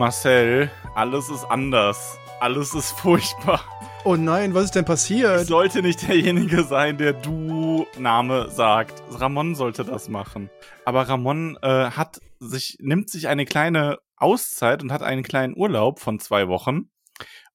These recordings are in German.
Marcel, alles ist anders. Alles ist furchtbar. Oh nein, was ist denn Ich passiert? sollte nicht derjenige sein, der Du-Name sagt. Ramon sollte das machen. Aber Ramon äh, hat sich, nimmt sich eine kleine Auszeit und hat einen kleinen Urlaub von zwei Wochen.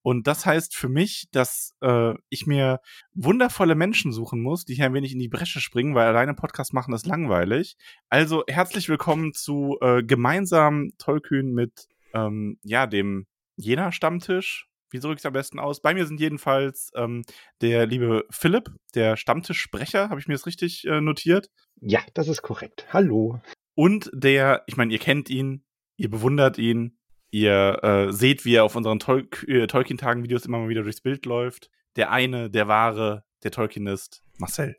Und das heißt für mich, dass äh, ich mir wundervolle Menschen suchen muss, die hier ein wenig in die Bresche springen, weil alleine Podcast machen ist langweilig. Also herzlich willkommen zu äh, gemeinsam Tollkühn mit ähm, ja dem Jena Stammtisch. Wie drücke ich es am besten aus? Bei mir sind jedenfalls ähm, der liebe Philipp, der Stammtischsprecher, habe ich mir das richtig äh, notiert. Ja, das ist korrekt. Hallo. Und der, ich meine, ihr kennt ihn, ihr bewundert ihn, ihr äh, seht, wie er auf unseren Tol äh, Tolkien-Tagen-Videos immer mal wieder durchs Bild läuft. Der eine, der wahre, der Tolkienist, Marcel.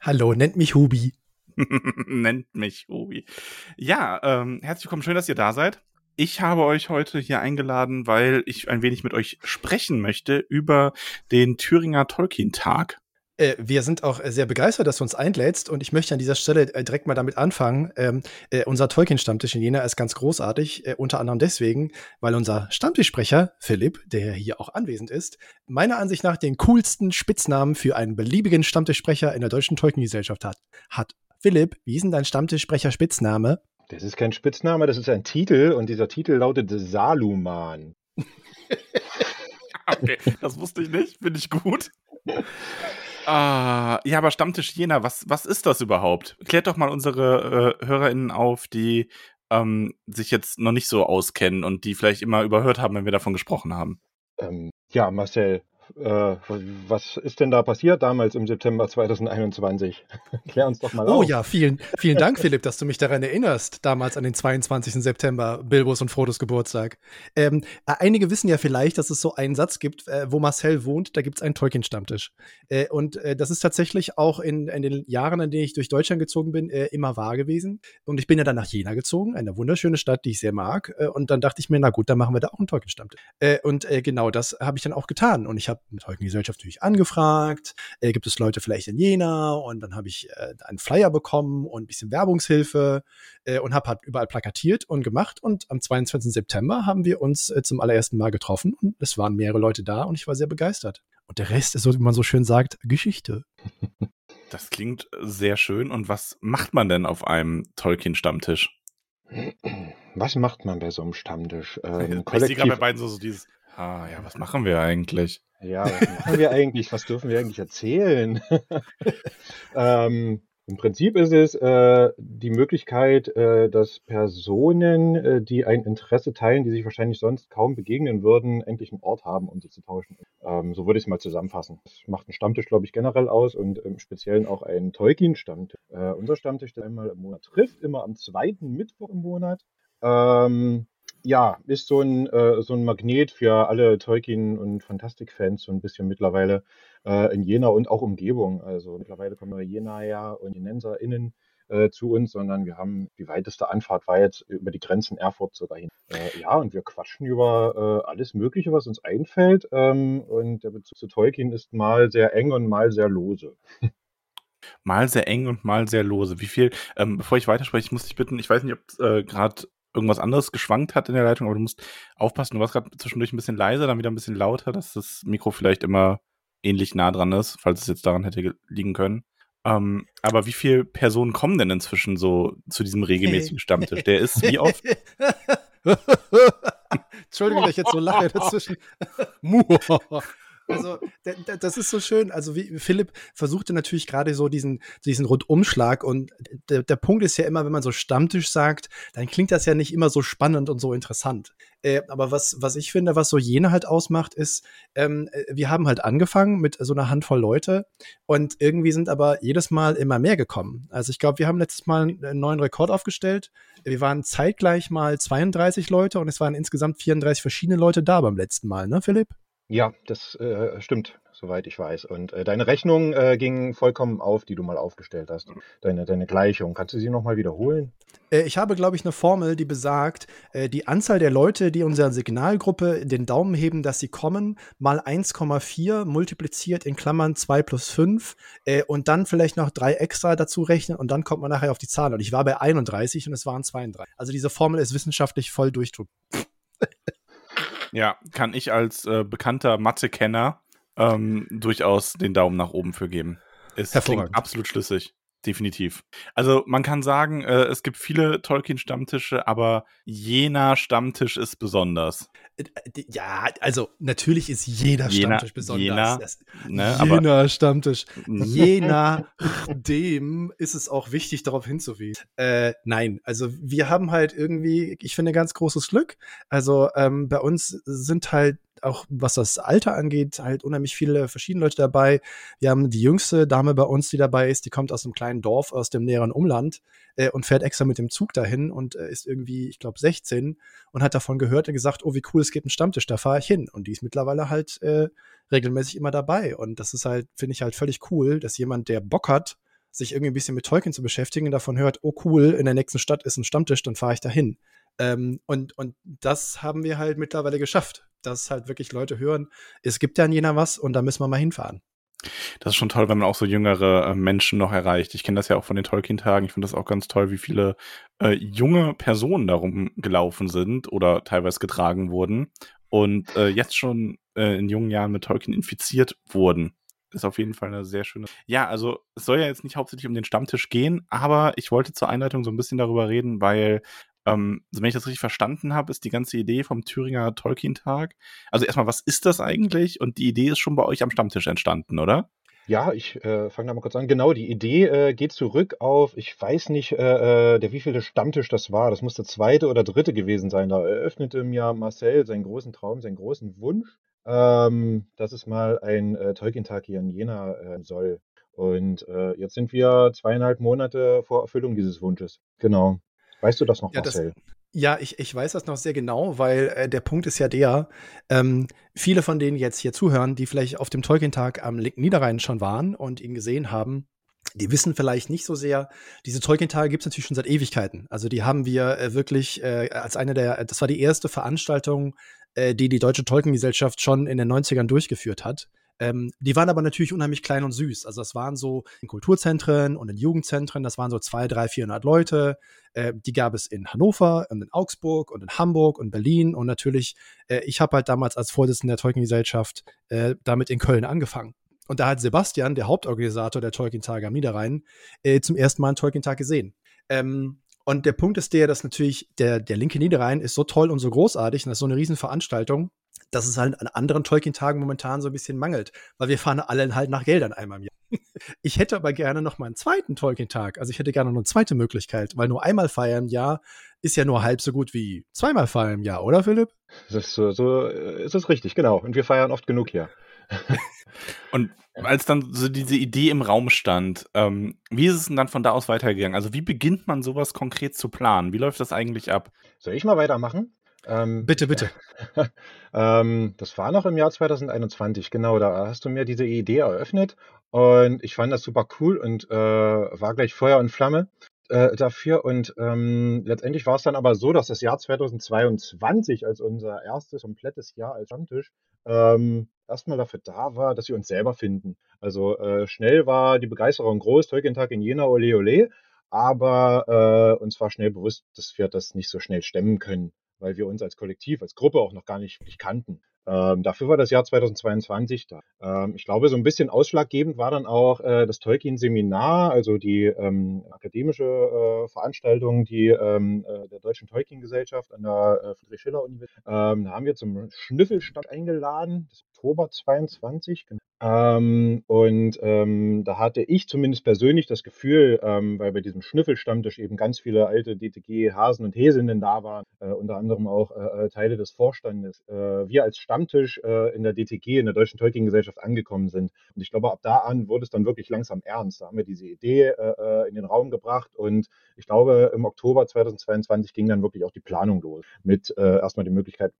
Hallo, nennt mich Hubi. Nennt mich Obi. Ja, ähm, herzlich willkommen, schön, dass ihr da seid. Ich habe euch heute hier eingeladen, weil ich ein wenig mit euch sprechen möchte über den Thüringer Tolkien-Tag. Äh, wir sind auch sehr begeistert, dass du uns einlädst und ich möchte an dieser Stelle äh, direkt mal damit anfangen. Ähm, äh, unser Tolkien-Stammtisch in Jena ist ganz großartig, äh, unter anderem deswegen, weil unser Stammtischsprecher Philipp, der hier auch anwesend ist, meiner Ansicht nach den coolsten Spitznamen für einen beliebigen Stammtischsprecher in der deutschen Tolkien-Gesellschaft hat. hat. Philipp, wie ist denn dein Stammtischsprecher-Spitzname? Das ist kein Spitzname, das ist ein Titel und dieser Titel lautet Saluman. Okay, das wusste ich nicht, finde ich gut. Ah, ja, aber Stammtisch Jena, was, was ist das überhaupt? Klärt doch mal unsere äh, HörerInnen auf, die ähm, sich jetzt noch nicht so auskennen und die vielleicht immer überhört haben, wenn wir davon gesprochen haben. Ähm, ja, Marcel, äh, was ist denn da passiert damals im September 2021? Klär uns doch mal Oh auf. ja, vielen, vielen Dank, Philipp, dass du mich daran erinnerst, damals an den 22. September, Bilbos und Frodos Geburtstag. Ähm, äh, einige wissen ja vielleicht, dass es so einen Satz gibt, äh, wo Marcel wohnt, da gibt es einen Tolkien-Stammtisch. Äh, und äh, das ist tatsächlich auch in, in den Jahren, in denen ich durch Deutschland gezogen bin, äh, immer wahr gewesen. Und ich bin ja dann nach Jena gezogen, eine wunderschöne Stadt, die ich sehr mag. Und dann dachte ich mir, na gut, dann machen wir da auch einen Tolkien-Stammtisch. Und genau das habe ich dann auch getan. Und ich habe mit Tolkien-Gesellschaft natürlich angefragt, äh, gibt es Leute vielleicht in Jena? Und dann habe ich äh, einen Flyer bekommen und ein bisschen Werbungshilfe äh, und habe halt überall plakatiert und gemacht. Und am 22. September haben wir uns äh, zum allerersten Mal getroffen und es waren mehrere Leute da und ich war sehr begeistert. Und der Rest ist, so wie man so schön sagt, Geschichte. Das klingt sehr schön. Und was macht man denn auf einem Tolkien-Stammtisch? Was macht man bei so einem Stammtisch? Ähm, ich sehe gerade bei beiden so, so dieses, ah ja, was machen wir eigentlich? ja, was machen wir eigentlich? Was dürfen wir eigentlich erzählen? ähm, Im Prinzip ist es äh, die Möglichkeit, äh, dass Personen, äh, die ein Interesse teilen, die sich wahrscheinlich sonst kaum begegnen würden, endlich einen Ort haben, um sich zu tauschen. Ähm, so würde ich es mal zusammenfassen. Das macht einen Stammtisch, glaube ich, generell aus und im Speziellen auch einen Tolkien-Stammtisch. Äh, unser Stammtisch, der einmal im Monat trifft, immer am zweiten Mittwoch im Monat. Ähm, ja, ist so ein, äh, so ein Magnet für alle Tolkien- und Fantastik-Fans so ein bisschen mittlerweile äh, in Jena und auch Umgebung. Also mittlerweile kommen Jenaer und JenenserInnen äh, zu uns, sondern wir haben die weiteste Anfahrt war jetzt über die Grenzen Erfurt sogar hin. Äh, ja, und wir quatschen über äh, alles Mögliche, was uns einfällt. Ähm, und der Bezug zu Tolkien ist mal sehr eng und mal sehr lose. Mal sehr eng und mal sehr lose. Wie viel, ähm, bevor ich weiterspreche, ich muss dich bitten, ich weiß nicht, ob äh, gerade irgendwas anderes geschwankt hat in der Leitung, aber du musst aufpassen, du warst gerade zwischendurch ein bisschen leiser, dann wieder ein bisschen lauter, dass das Mikro vielleicht immer ähnlich nah dran ist, falls es jetzt daran hätte ge- liegen können. Ähm, aber wie viele Personen kommen denn inzwischen so zu diesem regelmäßigen Stammtisch? Der ist wie oft? Entschuldigung, dass ich jetzt so lache dazwischen. Also, das ist so schön. Also, wie Philipp versuchte natürlich gerade so diesen, diesen Rundumschlag. Und der, der Punkt ist ja immer, wenn man so Stammtisch sagt, dann klingt das ja nicht immer so spannend und so interessant. Äh, aber was, was ich finde, was so jene halt ausmacht, ist, ähm, wir haben halt angefangen mit so einer Handvoll Leute und irgendwie sind aber jedes Mal immer mehr gekommen. Also, ich glaube, wir haben letztes Mal einen neuen Rekord aufgestellt. Wir waren zeitgleich mal 32 Leute und es waren insgesamt 34 verschiedene Leute da beim letzten Mal, ne, Philipp? Ja, das äh, stimmt, soweit ich weiß. Und äh, deine Rechnung äh, ging vollkommen auf, die du mal aufgestellt hast. Deine, deine Gleichung. Kannst du sie nochmal wiederholen? Äh, ich habe, glaube ich, eine Formel, die besagt, äh, die Anzahl der Leute, die unserer Signalgruppe den Daumen heben, dass sie kommen, mal 1,4 multipliziert in Klammern 2 plus 5 äh, und dann vielleicht noch drei extra dazu rechnen und dann kommt man nachher auf die Zahl. Und ich war bei 31 und es waren 32. Also diese Formel ist wissenschaftlich voll durchdruckt. Ja, kann ich als äh, bekannter Mathe-Kenner ähm, durchaus den Daumen nach oben für geben. Es klingt absolut schlüssig. Definitiv. Also man kann sagen, äh, es gibt viele Tolkien-Stammtische, aber jener Stammtisch ist besonders. Äh, ja, also natürlich ist jeder Jena, Stammtisch besonders. Jena, ne, jener Stammtisch. Je nachdem ist es auch wichtig, darauf hinzuwiesen. Äh, nein, also wir haben halt irgendwie, ich finde, ganz großes Glück. Also ähm, bei uns sind halt auch was das Alter angeht, halt unheimlich viele verschiedene Leute dabei. Wir haben die jüngste Dame bei uns, die dabei ist, die kommt aus einem kleinen Dorf aus dem näheren Umland äh, und fährt extra mit dem Zug dahin und äh, ist irgendwie, ich glaube, 16 und hat davon gehört und gesagt, oh, wie cool, es gibt einen Stammtisch, da fahre ich hin. Und die ist mittlerweile halt äh, regelmäßig immer dabei. Und das ist halt, finde ich halt völlig cool, dass jemand, der Bock hat, sich irgendwie ein bisschen mit Tolkien zu beschäftigen davon hört, oh cool, in der nächsten Stadt ist ein Stammtisch, dann fahre ich dahin. Ähm, und, und das haben wir halt mittlerweile geschafft dass halt wirklich Leute hören, es gibt ja in Jena was und da müssen wir mal hinfahren. Das ist schon toll, wenn man auch so jüngere äh, Menschen noch erreicht. Ich kenne das ja auch von den Tolkien-Tagen. Ich finde das auch ganz toll, wie viele äh, junge Personen darum gelaufen sind oder teilweise getragen wurden und äh, jetzt schon äh, in jungen Jahren mit Tolkien infiziert wurden. Ist auf jeden Fall eine sehr schöne. Ja, also es soll ja jetzt nicht hauptsächlich um den Stammtisch gehen, aber ich wollte zur Einleitung so ein bisschen darüber reden, weil ähm, wenn ich das richtig verstanden habe, ist die ganze Idee vom Thüringer Tolkien-Tag. Also erstmal, was ist das eigentlich? Und die Idee ist schon bei euch am Stammtisch entstanden, oder? Ja, ich äh, fange da mal kurz an. Genau, die Idee äh, geht zurück auf, ich weiß nicht, äh, äh der wievielte Stammtisch das war. Das muss der zweite oder dritte gewesen sein. Da eröffnete mir Marcel seinen großen Traum, seinen großen Wunsch, ähm, dass es mal ein äh, Tolkien-Tag hier in Jena äh, soll. Und äh, jetzt sind wir zweieinhalb Monate vor Erfüllung dieses Wunsches. Genau. Weißt du das noch, ja, Marcel? Das, ja, ich, ich weiß das noch sehr genau, weil äh, der Punkt ist ja der, ähm, viele von denen jetzt hier zuhören, die vielleicht auf dem Tolkien-Tag am linken Niederrhein schon waren und ihn gesehen haben, die wissen vielleicht nicht so sehr, diese Tolkien-Tage gibt es natürlich schon seit Ewigkeiten. Also die haben wir äh, wirklich äh, als eine der, das war die erste Veranstaltung, äh, die die Deutsche Tolkien-Gesellschaft schon in den 90ern durchgeführt hat. Ähm, die waren aber natürlich unheimlich klein und süß. Also das waren so in Kulturzentren und in Jugendzentren, das waren so zwei, drei, vierhundert Leute. Äh, die gab es in Hannover und in Augsburg und in Hamburg und Berlin. Und natürlich, äh, ich habe halt damals als Vorsitzender der Tolkien-Gesellschaft äh, damit in Köln angefangen. Und da hat Sebastian, der Hauptorganisator der Tolkien-Tage am Niederrhein, äh, zum ersten Mal einen Tolkien-Tag gesehen. Ähm, und der Punkt ist der, dass natürlich der, der linke Niederrhein ist so toll und so großartig und das ist so eine Riesenveranstaltung, dass es halt an anderen Tolkien-Tagen momentan so ein bisschen mangelt, weil wir fahren alle halt nach Geldern einmal im Jahr. Ich hätte aber gerne noch mal einen zweiten Tolkien-Tag. Also ich hätte gerne noch eine zweite Möglichkeit, weil nur einmal feiern im Jahr ist ja nur halb so gut wie zweimal feiern im Jahr, oder Philipp? Das ist so, so ist es richtig, genau. Und wir feiern oft genug hier. Und als dann so diese Idee im Raum stand, ähm, wie ist es denn dann von da aus weitergegangen? Also wie beginnt man sowas konkret zu planen? Wie läuft das eigentlich ab? Soll ich mal weitermachen? Ähm, bitte, bitte. ähm, das war noch im Jahr 2021, genau. Da hast du mir diese Idee eröffnet und ich fand das super cool und äh, war gleich Feuer und Flamme äh, dafür. Und ähm, letztendlich war es dann aber so, dass das Jahr 2022 als unser erstes komplettes Jahr als Stammtisch ähm, erstmal dafür da war, dass wir uns selber finden. Also äh, schnell war die Begeisterung groß, Tolkien-Tag in Jena, ole ole. Aber äh, uns war schnell bewusst, dass wir das nicht so schnell stemmen können weil wir uns als Kollektiv, als Gruppe auch noch gar nicht wirklich kannten. Ähm, dafür war das Jahr 2022 da. Ähm, ich glaube, so ein bisschen ausschlaggebend war dann auch äh, das Tolkien-Seminar, also die ähm, akademische äh, Veranstaltung die, ähm, äh, der Deutschen Tolkien-Gesellschaft an der äh, Friedrich-Schiller-Universität. Ähm, da haben wir zum Schnüffelstand eingeladen, das Oktober 22. Ähm, und ähm, da hatte ich zumindest persönlich das Gefühl, ähm, weil bei diesem Schnüffelstammtisch eben ganz viele alte DTG-Hasen und Häsinnen da waren, äh, unter anderem auch äh, äh, Teile des Vorstandes, äh, wir als Stammtisch äh, in der DTG, in der Deutschen Tolkien-Gesellschaft angekommen sind. Und ich glaube, ab da an wurde es dann wirklich langsam ernst. Da haben wir diese Idee äh, in den Raum gebracht und ich glaube, im Oktober 2022 ging dann wirklich auch die Planung los, mit erstmal die Möglichkeit,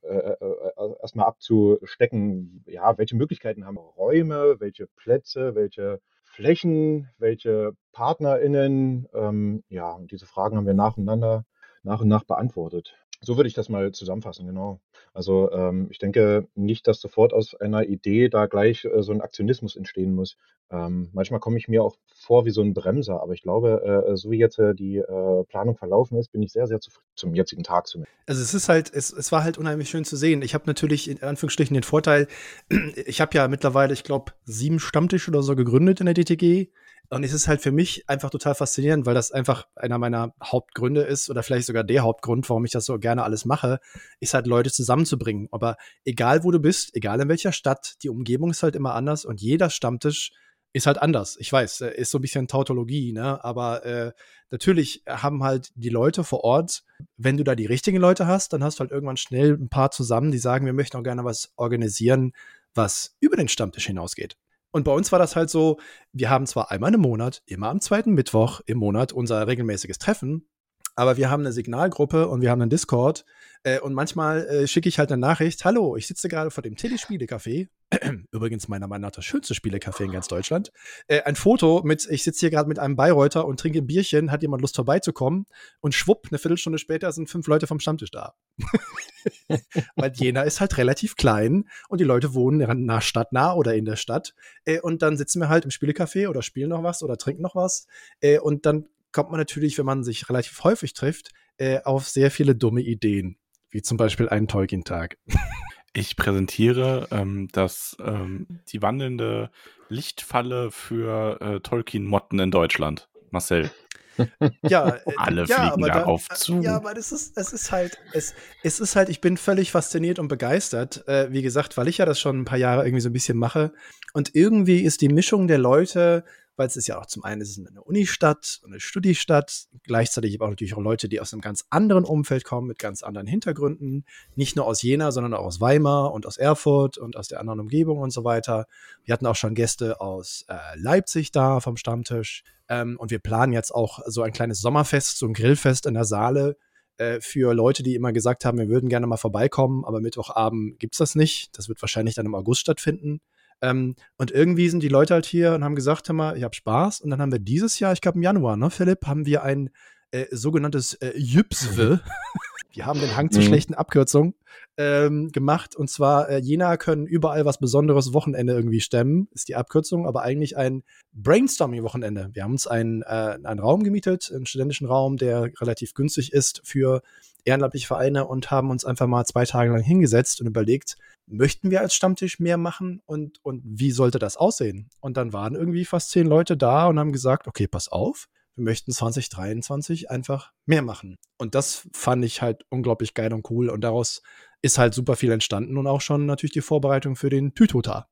erstmal abzustecken, ja, welche Möglichkeiten haben wir, Räume, welche Plätze, welche Flächen, welche PartnerInnen, ähm, ja, und diese Fragen haben wir nacheinander, nach und nach beantwortet. So würde ich das mal zusammenfassen, genau. Also ähm, ich denke nicht, dass sofort aus einer Idee da gleich äh, so ein Aktionismus entstehen muss. Ähm, manchmal komme ich mir auch vor wie so ein Bremser, aber ich glaube, äh, so wie jetzt äh, die äh, Planung verlaufen ist, bin ich sehr, sehr zufrieden zum jetzigen Tag zumindest. Also es ist halt, es, es war halt unheimlich schön zu sehen. Ich habe natürlich in Anführungsstrichen den Vorteil, ich habe ja mittlerweile, ich glaube, sieben Stammtische oder so gegründet in der DTG. Und es ist halt für mich einfach total faszinierend, weil das einfach einer meiner Hauptgründe ist oder vielleicht sogar der Hauptgrund, warum ich das so gerne alles mache, ist halt Leute zusammenzubringen. Aber egal wo du bist, egal in welcher Stadt, die Umgebung ist halt immer anders und jeder Stammtisch ist halt anders. Ich weiß, äh, ist so ein bisschen Tautologie, ne? Aber äh, natürlich haben halt die Leute vor Ort, wenn du da die richtigen Leute hast, dann hast du halt irgendwann schnell ein paar zusammen, die sagen, wir möchten auch gerne was organisieren, was über den Stammtisch hinausgeht. Und bei uns war das halt so, wir haben zwar einmal im Monat, immer am zweiten Mittwoch im Monat unser regelmäßiges Treffen, aber wir haben eine Signalgruppe und wir haben einen Discord. Äh, und manchmal äh, schicke ich halt eine Nachricht: Hallo, ich sitze gerade vor dem Telespiele-Café. Übrigens meiner Meinung nach das schönste Spielecafé in ganz Deutschland. Äh, ein Foto mit, ich sitze hier gerade mit einem Bayreuther und trinke ein Bierchen, hat jemand Lust vorbeizukommen? Und schwupp, eine Viertelstunde später sind fünf Leute vom Stammtisch da. Weil Jena ist halt relativ klein und die Leute wohnen nach stadtnah oder in der Stadt. Äh, und dann sitzen wir halt im Spielecafé oder spielen noch was oder trinken noch was. Äh, und dann kommt man natürlich, wenn man sich relativ häufig trifft, auf sehr viele dumme Ideen, wie zum Beispiel einen Tolkien-Tag. Ich präsentiere ähm, das, ähm, die wandelnde Lichtfalle für äh, Tolkien-Motten in Deutschland. Marcel. Ja, äh, alle ja, fliegen darauf da, zu. Ja, aber das ist, es ist halt, es, es ist halt, ich bin völlig fasziniert und begeistert, äh, wie gesagt, weil ich ja das schon ein paar Jahre irgendwie so ein bisschen mache. Und irgendwie ist die Mischung der Leute, weil es ist ja auch zum einen ist es eine Unistadt, eine Studiestadt, gleichzeitig aber auch natürlich auch Leute, die aus einem ganz anderen Umfeld kommen, mit ganz anderen Hintergründen, nicht nur aus Jena, sondern auch aus Weimar und aus Erfurt und aus der anderen Umgebung und so weiter. Wir hatten auch schon Gäste aus äh, Leipzig da vom Stammtisch ähm, und wir planen jetzt auch so ein kleines Sommerfest, so ein Grillfest in der Saale, äh, für Leute, die immer gesagt haben, wir würden gerne mal vorbeikommen, aber Mittwochabend gibt es das nicht. Das wird wahrscheinlich dann im August stattfinden. Ähm, und irgendwie sind die Leute halt hier und haben gesagt, hör mal, ich habe Spaß. Und dann haben wir dieses Jahr, ich glaube im Januar, ne, Philipp, haben wir ein äh, sogenanntes äh, Jüpswe. wir haben den Hang zu mhm. schlechten Abkürzungen ähm, gemacht. Und zwar, äh, Jena können überall was Besonderes Wochenende irgendwie stemmen, ist die Abkürzung, aber eigentlich ein Brainstorming-Wochenende. Wir haben uns einen, äh, einen Raum gemietet, einen studentischen Raum, der relativ günstig ist für ehrenamtliche Vereine und haben uns einfach mal zwei Tage lang hingesetzt und überlegt, möchten wir als Stammtisch mehr machen und, und wie sollte das aussehen? Und dann waren irgendwie fast zehn Leute da und haben gesagt, okay, pass auf, wir möchten 2023 einfach mehr machen. Und das fand ich halt unglaublich geil und cool und daraus ist halt super viel entstanden und auch schon natürlich die Vorbereitung für den Tütota.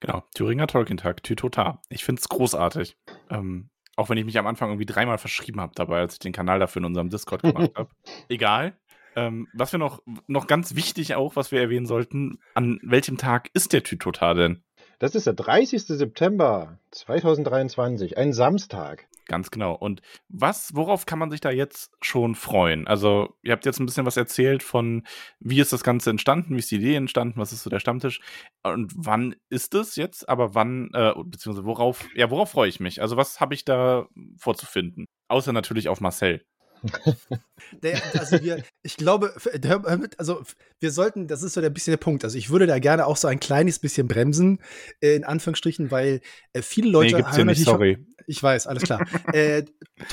Genau, Thüringer Tolkien-Tag, Tütota. Ich finde es großartig. Ähm, auch wenn ich mich am Anfang irgendwie dreimal verschrieben habe dabei, als ich den Kanal dafür in unserem Discord gemacht habe. Egal. Ähm, was wir noch, noch ganz wichtig auch, was wir erwähnen sollten, an welchem Tag ist der Tütota denn? Das ist der 30. September 2023, ein Samstag. Ganz genau. Und was, worauf kann man sich da jetzt schon freuen? Also, ihr habt jetzt ein bisschen was erzählt von, wie ist das Ganze entstanden, wie ist die Idee entstanden, was ist so der Stammtisch und wann ist es jetzt? Aber wann, äh, beziehungsweise worauf, ja, worauf freue ich mich? Also, was habe ich da vorzufinden? Außer natürlich auf Marcel. Der, also wir, ich glaube, also wir sollten, das ist so ein bisschen der Punkt. Also ich würde da gerne auch so ein kleines bisschen bremsen, äh, in Anführungsstrichen, weil äh, viele Leute nee, gibt's ja nicht, sorry. Ich weiß, alles klar. äh,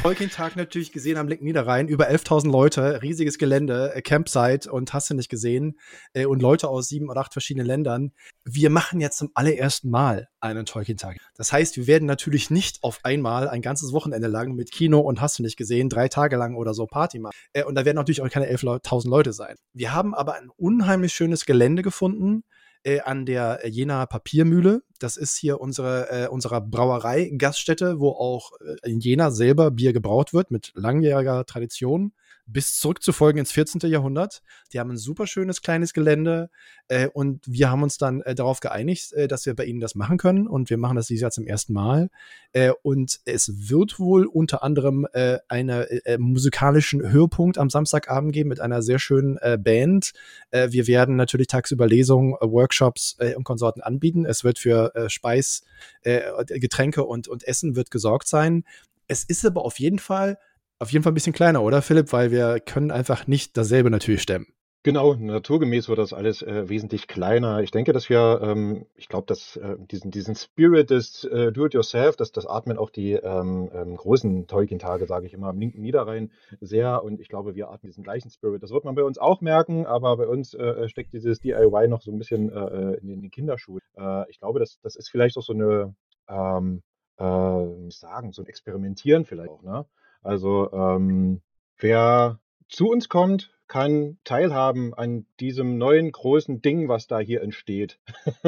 Tolkien-Tag natürlich gesehen am linken Niederrhein, über 11.000 Leute, riesiges Gelände, äh, Campsite und hast du nicht gesehen äh, und Leute aus sieben oder acht verschiedenen Ländern. Wir machen jetzt zum allerersten Mal einen Tolkien-Tag. Das heißt, wir werden natürlich nicht auf einmal ein ganzes Wochenende lang mit Kino und hast du nicht gesehen, drei Tage lang oder so Party machen. Äh, und da werden natürlich auch keine 11.000 Leute sein. Wir haben aber ein unheimlich schönes Gelände gefunden, äh, an der Jena Papiermühle. Das ist hier unsere äh, unserer Brauerei Gaststätte, wo auch äh, in Jena selber Bier gebraut wird mit langjähriger Tradition bis zurückzufolgen ins 14. Jahrhundert. Die haben ein super schönes kleines Gelände äh, und wir haben uns dann äh, darauf geeinigt, äh, dass wir bei ihnen das machen können und wir machen das dieses Jahr zum ersten Mal. Äh, und es wird wohl unter anderem äh, einen äh, musikalischen Höhepunkt am Samstagabend geben mit einer sehr schönen Band. wir werden natürlich tagsüber Lesungen, Workshops und Konsorten anbieten. Es wird für Speis, Getränke und, und Essen wird gesorgt sein. Es ist aber auf jeden Fall auf jeden Fall ein bisschen kleiner, oder Philipp? Weil wir können einfach nicht dasselbe natürlich stemmen. Genau, naturgemäß wird das alles äh, wesentlich kleiner. Ich denke, dass wir, ähm, ich glaube, dass äh, diesen, diesen Spirit des äh, Do-it-yourself, dass das atmen auch die ähm, ähm, großen Tolkien-Tage, sage ich immer, am linken Niederrhein sehr. Und ich glaube, wir atmen diesen gleichen Spirit. Das wird man bei uns auch merken, aber bei uns äh, steckt dieses DIY noch so ein bisschen äh, in, in den Kinderschuhen. Äh, ich glaube, das, das ist vielleicht auch so eine, ähm, äh, sagen, so ein Experimentieren vielleicht auch, ne? Also ähm, wer zu uns kommt, kann teilhaben an diesem neuen großen Ding, was da hier entsteht.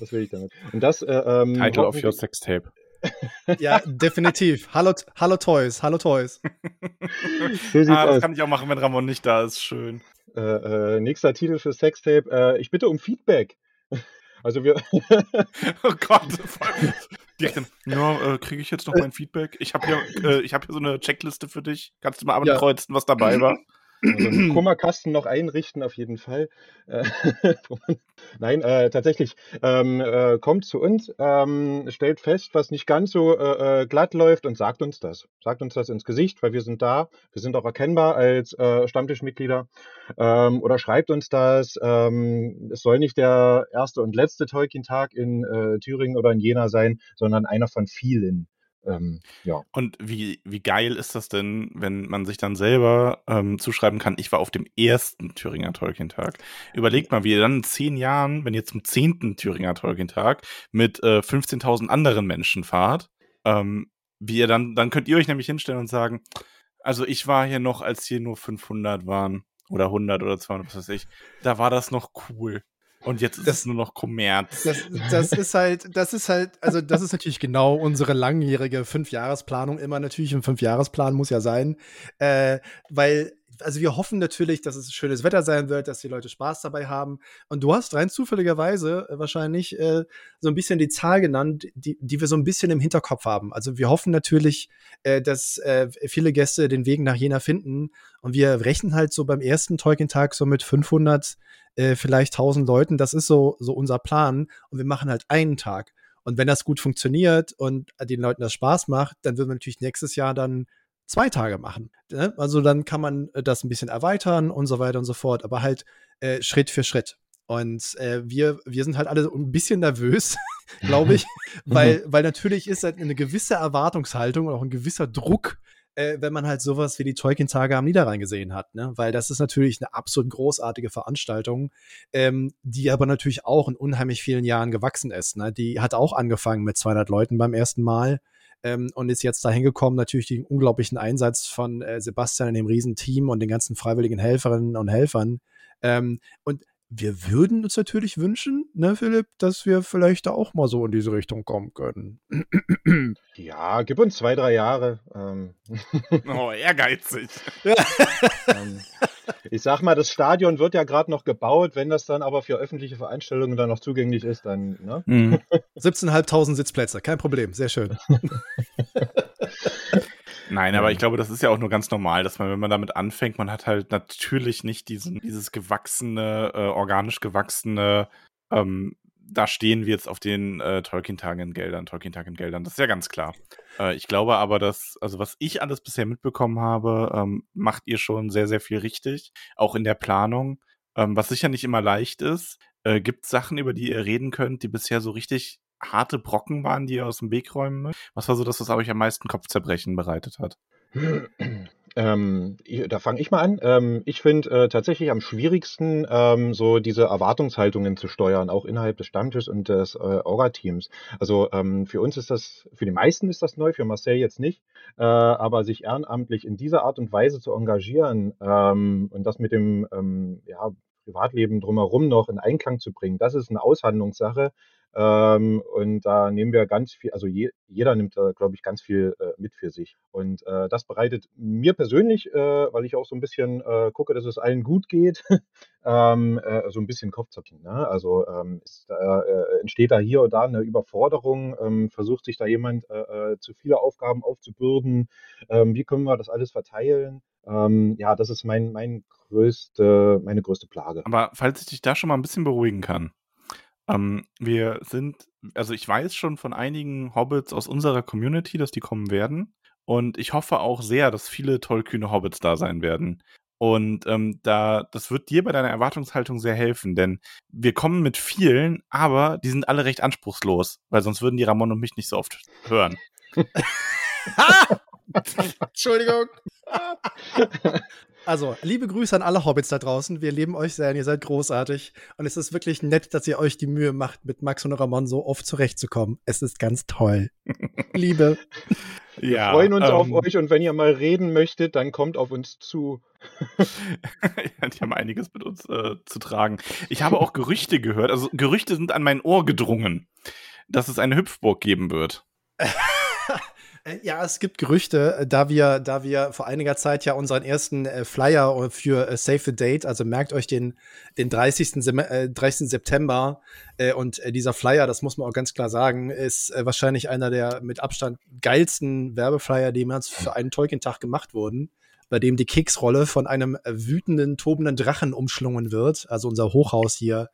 das will ich damit. Und das äh, ähm, Title of your Sextape. ja, definitiv. Hallo, hallo Toys, hallo Toys. ah, das kann ich auch machen, wenn Ramon nicht da ist. Schön. Äh, äh, nächster Titel für Sextape. Äh, ich bitte um Feedback. Also wir. oh Gott, dann, ja, äh, kriege ich jetzt noch mein Feedback? Ich habe hier, äh, hab hier so eine Checkliste für dich. Kannst du mal ankreuzen, ja. was dabei war? Also einen Kummerkasten noch einrichten, auf jeden Fall. Äh, Nein, äh, tatsächlich, ähm, äh, kommt zu uns, ähm, stellt fest, was nicht ganz so äh, äh, glatt läuft und sagt uns das. Sagt uns das ins Gesicht, weil wir sind da. Wir sind auch erkennbar als äh, Stammtischmitglieder. Ähm, oder schreibt uns das. Ähm, es soll nicht der erste und letzte Tolkien-Tag in Thüringen oder in Jena sein, sondern einer von vielen. Ähm, ja. Und wie, wie geil ist das denn, wenn man sich dann selber ähm, zuschreiben kann, ich war auf dem ersten Thüringer Tolkien-Tag. Überlegt mal, wie ihr dann in zehn Jahren, wenn ihr zum zehnten Thüringer Tolkien-Tag mit äh, 15.000 anderen Menschen fahrt, ähm, wie ihr dann, dann könnt ihr euch nämlich hinstellen und sagen, also ich war hier noch, als hier nur 500 waren oder 100 oder 200, was weiß ich, da war das noch cool. Und jetzt ist das, es nur noch Kommerz. Das, das, ist halt, das ist halt, also das ist natürlich genau unsere langjährige Fünfjahresplanung. Immer natürlich ein Fünfjahresplan muss ja sein, äh, weil also wir hoffen natürlich, dass es schönes Wetter sein wird, dass die Leute Spaß dabei haben. Und du hast rein zufälligerweise äh, wahrscheinlich äh, so ein bisschen die Zahl genannt, die, die wir so ein bisschen im Hinterkopf haben. Also wir hoffen natürlich, äh, dass äh, viele Gäste den Weg nach Jena finden. Und wir rechnen halt so beim ersten Tolkien-Tag so mit 500 äh, vielleicht 1000 Leuten. Das ist so, so unser Plan. Und wir machen halt einen Tag. Und wenn das gut funktioniert und den Leuten das Spaß macht, dann würden wir natürlich nächstes Jahr dann zwei Tage machen. Ne? Also dann kann man äh, das ein bisschen erweitern und so weiter und so fort, aber halt äh, Schritt für Schritt. Und äh, wir, wir sind halt alle ein bisschen nervös, glaube ich, weil, weil natürlich ist halt eine gewisse Erwartungshaltung und auch ein gewisser Druck äh, wenn man halt sowas wie die Tolkien-Tage am Niederrhein gesehen hat, ne? Weil das ist natürlich eine absolut großartige Veranstaltung, ähm, die aber natürlich auch in unheimlich vielen Jahren gewachsen ist. Ne? Die hat auch angefangen mit 200 Leuten beim ersten Mal. Ähm, und ist jetzt dahin gekommen, natürlich den unglaublichen Einsatz von äh, Sebastian in dem Riesenteam und den ganzen freiwilligen Helferinnen und Helfern. Ähm, und wir würden uns natürlich wünschen, ne, Philipp, dass wir vielleicht da auch mal so in diese Richtung kommen können. Ja, gib uns zwei, drei Jahre. Ähm. Oh, ehrgeizig. ähm, ich sag mal, das Stadion wird ja gerade noch gebaut. Wenn das dann aber für öffentliche Veranstaltungen dann noch zugänglich ist, dann. Ne? Mhm. 17.500 Sitzplätze, kein Problem, sehr schön. Nein, aber ich glaube, das ist ja auch nur ganz normal, dass man, wenn man damit anfängt, man hat halt natürlich nicht diesen, dieses gewachsene, äh, organisch gewachsene ähm, da stehen wir jetzt auf den äh, Tolkien-Tagen-Geldern, Tolkien-Tagen-Geldern, das ist ja ganz klar. Äh, ich glaube aber, dass, also was ich alles bisher mitbekommen habe, ähm, macht ihr schon sehr, sehr viel richtig, auch in der Planung, ähm, was sicher nicht immer leicht ist. Äh, Gibt es Sachen, über die ihr reden könnt, die bisher so richtig harte Brocken waren, die ihr aus dem Weg räumen müsst? Was war so das, was euch am meisten Kopfzerbrechen bereitet hat? Ähm, da fange ich mal an. Ähm, ich finde äh, tatsächlich am schwierigsten, ähm, so diese Erwartungshaltungen zu steuern, auch innerhalb des Stammtisches und des äh, Orga-Teams. Also ähm, für uns ist das, für die meisten ist das neu, für Marcel jetzt nicht, äh, aber sich ehrenamtlich in dieser Art und Weise zu engagieren ähm, und das mit dem ähm, ja, Privatleben drumherum noch in Einklang zu bringen, das ist eine Aushandlungssache. Ähm, und da nehmen wir ganz viel, also je, jeder nimmt da, glaube ich, ganz viel äh, mit für sich. Und äh, das bereitet mir persönlich, äh, weil ich auch so ein bisschen äh, gucke, dass es allen gut geht, ähm, äh, so ein bisschen Kopfzerbrechen. Ne? Also ähm, ist, äh, entsteht da hier und da eine Überforderung, ähm, versucht sich da jemand zu viele Aufgaben aufzubürden. Ähm, wie können wir das alles verteilen? Ähm, ja, das ist mein, mein größte, meine größte Plage. Aber falls ich dich da schon mal ein bisschen beruhigen kann, ähm, wir sind, also ich weiß schon von einigen Hobbits aus unserer Community, dass die kommen werden. Und ich hoffe auch sehr, dass viele tollkühne Hobbits da sein werden. Und ähm, da, das wird dir bei deiner Erwartungshaltung sehr helfen, denn wir kommen mit vielen, aber die sind alle recht anspruchslos, weil sonst würden die Ramon und mich nicht so oft hören. Entschuldigung. Also, liebe Grüße an alle Hobbits da draußen. Wir lieben euch sehr und ihr seid großartig. Und es ist wirklich nett, dass ihr euch die Mühe macht, mit Max und Ramon so oft zurechtzukommen. Es ist ganz toll. Liebe. Wir ja, freuen uns ähm, auf euch und wenn ihr mal reden möchtet, dann kommt auf uns zu. ja, die haben einiges mit uns äh, zu tragen. Ich habe auch Gerüchte gehört, also Gerüchte sind an mein Ohr gedrungen, dass es eine Hüpfburg geben wird. Äh, ja, es gibt Gerüchte, äh, da wir, da wir vor einiger Zeit ja unseren ersten äh, Flyer für äh, Save the Date, also merkt euch den, den 30. Sem äh, 30. September und dieser Flyer, das muss man auch ganz klar sagen, ist wahrscheinlich einer der mit Abstand geilsten Werbeflyer, die jemals für einen Tolkien-Tag gemacht wurden, bei dem die Keksrolle von einem wütenden, tobenden Drachen umschlungen wird, also unser Hochhaus hier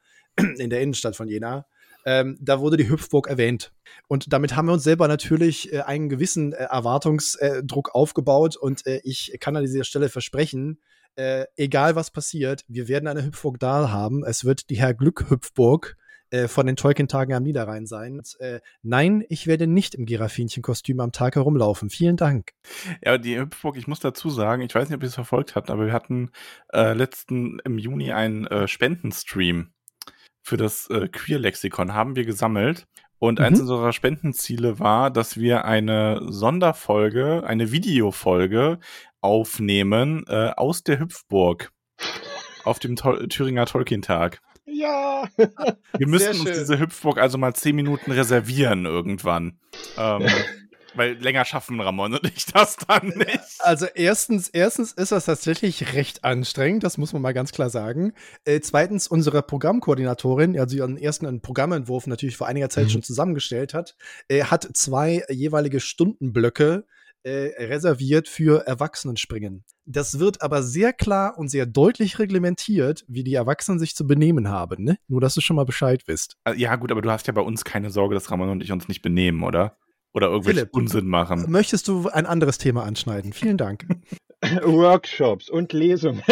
in der Innenstadt von Jena ähm, da wurde die Hüpfburg erwähnt. Und damit haben wir uns selber natürlich äh, einen gewissen äh, Erwartungsdruck aufgebaut. Und äh, ich kann an dieser Stelle versprechen, äh, egal was passiert, wir werden eine Hüpfburg da haben. Es wird die Herr Glück Hüpfburg äh, von den Tolkien-Tagen am Niederrhein sein. Und, äh, nein, ich werde nicht im Giraffinchenkostüm am Tag herumlaufen. Vielen Dank. Ja, die Hüpfburg, ich muss dazu sagen, ich weiß nicht, ob ihr es verfolgt habt, aber wir hatten äh, letzten im Juni einen äh, Spendenstream für das äh, Queer-Lexikon haben wir gesammelt. Und mhm. eins unserer Spendenziele war, dass wir eine Sonderfolge, eine Videofolge aufnehmen äh, aus der Hüpfburg auf dem Tol Thüringer Tolkien-Tag. Ja! Wir müssten uns diese Hüpfburg also mal zehn Minuten reservieren irgendwann. Ähm, weil länger schaffen Ramon und ich das dann nicht. Also erstens, erstens ist das tatsächlich recht anstrengend, das muss man mal ganz klar sagen. Äh, zweitens, unsere Programmkoordinatorin, also ihren ersten Programmentwurf natürlich vor einiger Zeit mhm. schon zusammengestellt hat, äh, hat zwei jeweilige Stundenblöcke äh, reserviert für Erwachsenenspringen. Das wird aber sehr klar und sehr deutlich reglementiert, wie die Erwachsenen sich zu benehmen haben. Ne? Nur, dass du schon mal Bescheid wisst. Äh, ja, gut, aber du hast ja bei uns keine Sorge, dass Ramon und ich uns nicht benehmen, oder? Oder irgendwelche Philipp, Unsinn machen. Möchtest du ein anderes Thema anschneiden? Vielen Dank. Workshops und Lesungen.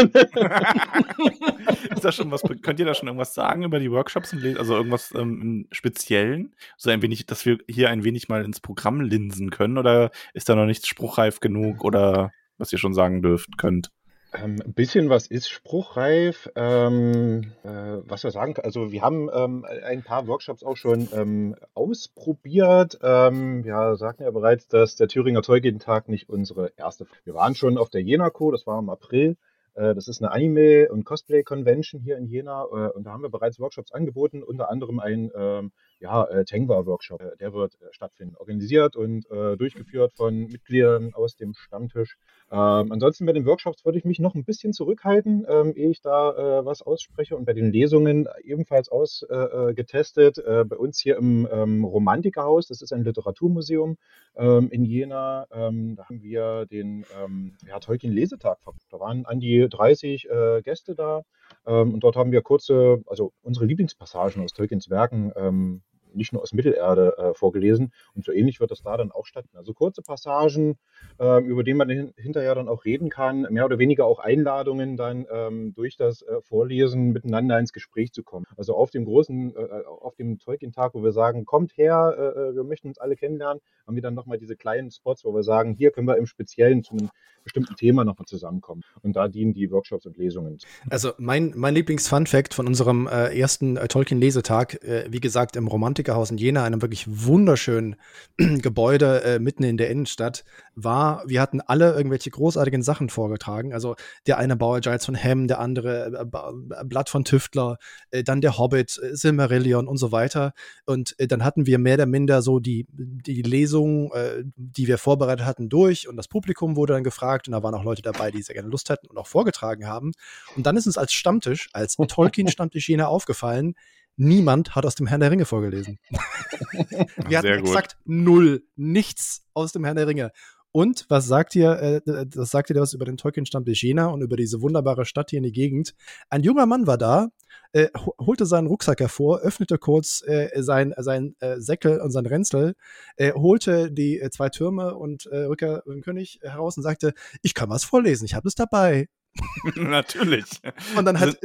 Ist das schon was, könnt ihr da schon irgendwas sagen über die Workshops und Lesungen? Also irgendwas ähm, Speziellen? So ein wenig, dass wir hier ein wenig mal ins Programm linsen können? Oder ist da noch nichts spruchreif genug oder was ihr schon sagen dürft, könnt? Ähm, ein bisschen was ist spruchreif. Ähm, äh, was wir sagen, also wir haben ähm, ein paar Workshops auch schon ähm, ausprobiert. Ähm, wir sagten ja bereits, dass der Thüringer Zeugentag nicht unsere erste. Wir waren schon auf der Jenaco, das war im April. Äh, das ist eine Anime- und Cosplay-Convention hier in Jena äh, und da haben wir bereits Workshops angeboten, unter anderem ein ähm, ja, äh, Tengwa-Workshop. Äh, der wird äh, stattfinden, organisiert und äh, durchgeführt von Mitgliedern aus dem Stammtisch. Ähm, ansonsten bei den Workshops würde ich mich noch ein bisschen zurückhalten, ähm, ehe ich da äh, was ausspreche. Und bei den Lesungen ebenfalls ausgetestet. Äh, bei uns hier im ähm, Romantikerhaus, das ist ein Literaturmuseum ähm, in Jena, ähm, da haben wir den ähm, ja, Tolkien-Lesetag verbracht. Da waren an die 30 äh, Gäste da. Und dort haben wir kurze, also unsere Lieblingspassagen aus Tolkiens Werken nicht nur aus Mittelerde äh, vorgelesen. Und so ähnlich wird das da dann auch stattfinden. Also kurze Passagen, äh, über die man hin hinterher dann auch reden kann, mehr oder weniger auch Einladungen dann ähm, durch das äh, Vorlesen miteinander ins Gespräch zu kommen. Also auf dem großen, äh, äh, auf dem Tolkien-Tag, wo wir sagen, kommt her, äh, wir möchten uns alle kennenlernen, haben wir dann nochmal diese kleinen Spots, wo wir sagen, hier können wir im Speziellen zu einem bestimmten Thema nochmal zusammenkommen. Und da dienen die Workshops und Lesungen. Also mein, mein Lieblings-Fun-Fact von unserem ersten Tolkien-Lesetag, wie gesagt, im Romantikerhaus in Jena, einem wirklich wunderschönen Gebäude äh, mitten in der Innenstadt, war, wir hatten alle irgendwelche großartigen Sachen vorgetragen. Also der eine Bauer Giles von Hemm, der andere äh, Blatt von Tüftler, äh, dann der Hobbit, Silmarillion und so weiter. Und dann hatten wir mehr oder minder so die, die Lesung, die wir vorbereitet hatten, durch und das Publikum wurde dann gefragt, und da waren auch Leute dabei, die sehr gerne Lust hatten und auch vorgetragen haben. Und dann ist uns als Stammtisch, als Tolkien-Stammtisch jener aufgefallen, niemand hat aus dem Herrn der Ringe vorgelesen. Wir hatten exakt null, nichts aus dem Herrn der Ringe. Und was sagt ihr, äh, das sagt ihr was über den Tolkien-Stammtisch Jena und über diese wunderbare Stadt hier in die Gegend? Ein junger Mann war da, äh, holte seinen Rucksack hervor, öffnete kurz äh, sein, sein äh, Säckel und sein Ränzel, äh, holte die äh, zwei Türme und äh, Rücker König heraus und sagte, ich kann was vorlesen, ich habe es dabei. Natürlich. Und dann hat,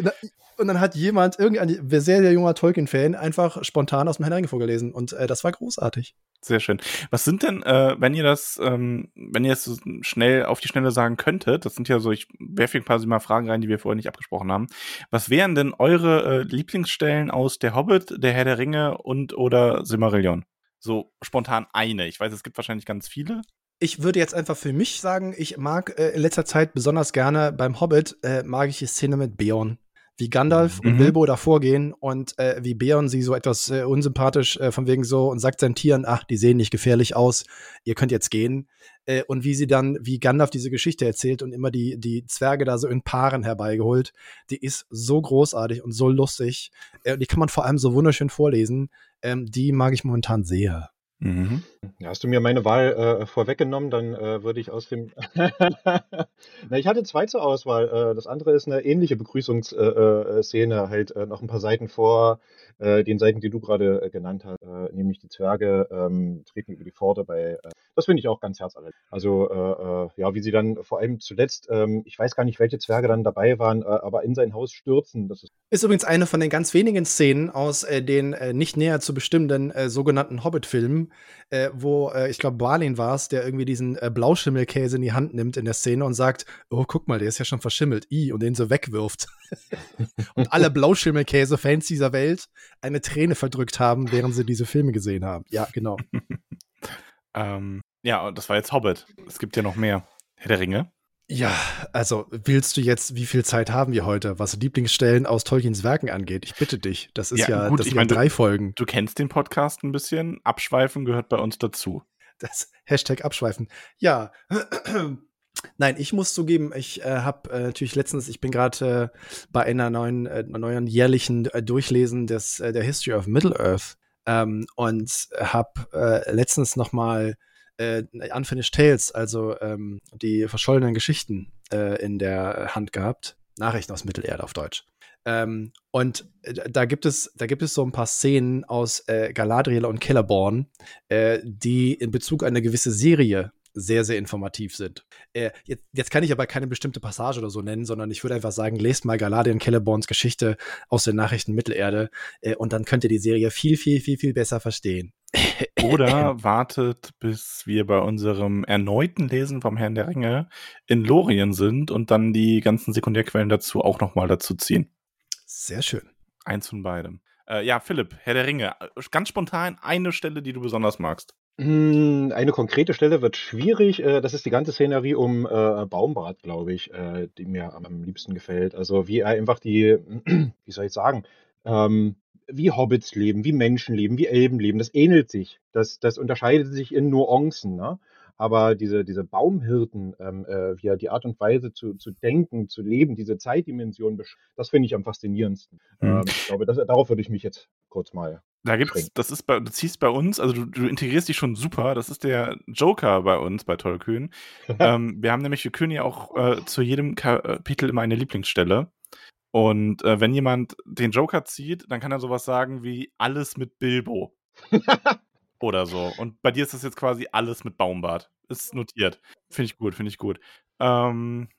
und dann hat jemand, irgendein sehr, sehr junger Tolkien-Fan, einfach spontan aus dem Herrn Ringe vorgelesen. Und äh, das war großartig. Sehr schön. Was sind denn, äh, wenn ihr das, ähm, wenn ihr es so schnell auf die Schnelle sagen könntet, das sind ja so, ich werfe ein paar mal Fragen rein, die wir vorher nicht abgesprochen haben. Was wären denn eure äh, Lieblingsstellen aus Der Hobbit, Der Herr der Ringe und oder Silmarillion? So spontan eine. Ich weiß, es gibt wahrscheinlich ganz viele. Ich würde jetzt einfach für mich sagen, ich mag äh, in letzter Zeit besonders gerne beim Hobbit, äh, mag ich die Szene mit Beorn wie Gandalf mhm. und Bilbo davor gehen und äh, wie Beorn sie so etwas äh, unsympathisch äh, von wegen so und sagt seinen Tieren, ach, die sehen nicht gefährlich aus, ihr könnt jetzt gehen. Äh, und wie sie dann, wie Gandalf diese Geschichte erzählt und immer die, die Zwerge da so in Paaren herbeigeholt, die ist so großartig und so lustig. Die kann man vor allem so wunderschön vorlesen. Ähm, die mag ich momentan sehr. Mhm. Ja, hast du mir meine Wahl äh, vorweggenommen, dann äh, würde ich aus dem. Na, ich hatte zwei zur Auswahl. Äh, das andere ist eine ähnliche Begrüßungsszene, äh, äh, halt äh, noch ein paar Seiten vor den Seiten, die du gerade genannt hast, nämlich die Zwerge ähm, treten über die Pforte bei. das finde ich auch ganz herzallerliebend. Also, ja, wie sie dann vor allem zuletzt, ähm, ich weiß gar nicht, welche Zwerge dann dabei waren, aber in sein Haus stürzen. Das ist, ist übrigens eine von den ganz wenigen Szenen aus den nicht näher zu bestimmenden sogenannten Hobbit-Filmen, äh, wo äh, ich glaube, Balin war es, der irgendwie diesen äh, Blauschimmelkäse in die Hand nimmt in der Szene und sagt: Oh, guck mal, der ist ja schon verschimmelt, i, und den so wegwirft. und alle Blauschimmelkäse-Fans dieser Welt eine Träne verdrückt haben, während sie diese Filme gesehen haben. Ja, genau. ähm, ja, das war jetzt Hobbit. Es gibt ja noch mehr. Herr der Ringe. Ja, also willst du jetzt, wie viel Zeit haben wir heute, was Lieblingsstellen aus Tolkiens Werken angeht? Ich bitte dich. Das ist ja, ja gut, das sind meine, drei Folgen. Du, du kennst den Podcast ein bisschen. Abschweifen gehört bei uns dazu. Das Hashtag Abschweifen. Ja. Nein, ich muss zugeben, ich äh, habe äh, natürlich letztens, ich bin gerade äh, bei einer neuen, äh, neuen jährlichen äh, Durchlesen des äh, der History of Middle Earth ähm, und habe äh, letztens noch mal äh, Unfinished Tales, also ähm, die verschollenen Geschichten äh, in der Hand gehabt. Nachrichten aus Mittelerde auf Deutsch. Ähm, und äh, da gibt es, da gibt es so ein paar Szenen aus äh, Galadriel und Celeborn, äh, die in Bezug auf eine gewisse Serie sehr, sehr informativ sind. Äh, jetzt, jetzt, kann ich aber keine bestimmte Passage oder so nennen, sondern ich würde einfach sagen, lest mal Galadriel und Celeborns Geschichte aus den Nachrichten Mittelerde äh, und dann könnt ihr die Serie viel, viel, viel, viel besser verstehen. Oder wartet, bis wir bei unserem erneuten Lesen vom Herrn der Ringe in Lorien sind und dann die ganzen Sekundärquellen dazu auch nochmal dazu ziehen. Sehr schön. Eins von beidem. Äh, ja, Philipp, Herr der Ringe. Ganz spontan eine Stelle, die du besonders magst. Hm, eine konkrete Stelle wird schwierig. Äh, das ist die ganze Szenerie um äh, Baumbart, glaube ich, äh, die mir am liebsten gefällt. Also wie er einfach die, wie soll ich sagen, ähm, wie Hobbits leben, wie Menschen leben, wie Elben leben. Das ähnelt sich. Das, das unterscheidet sich in Nuancen. Ne? Aber diese, diese Baumhirten, ähm, äh, er die Art und Weise zu, zu denken, zu leben, diese Zeitdimension, das finde ich am faszinierendsten. Mhm. Ähm, ich glaube, das, darauf würde ich mich jetzt kurz mal. Da gibt's, das ist bei, du ziehst bei uns, also du, du integrierst dich schon super. Das ist der Joker bei uns, bei Tollkühn. ähm, wir haben nämlich, wir können ja auch äh, zu jedem Kapitel immer eine Lieblingsstelle. Und äh, wenn jemand den Joker zieht, dann kann er sowas sagen wie alles mit Bilbo. Oder so. Und bei dir ist das jetzt quasi alles mit Baumbart. Ist notiert. Finde ich gut, finde ich gut. Ähm,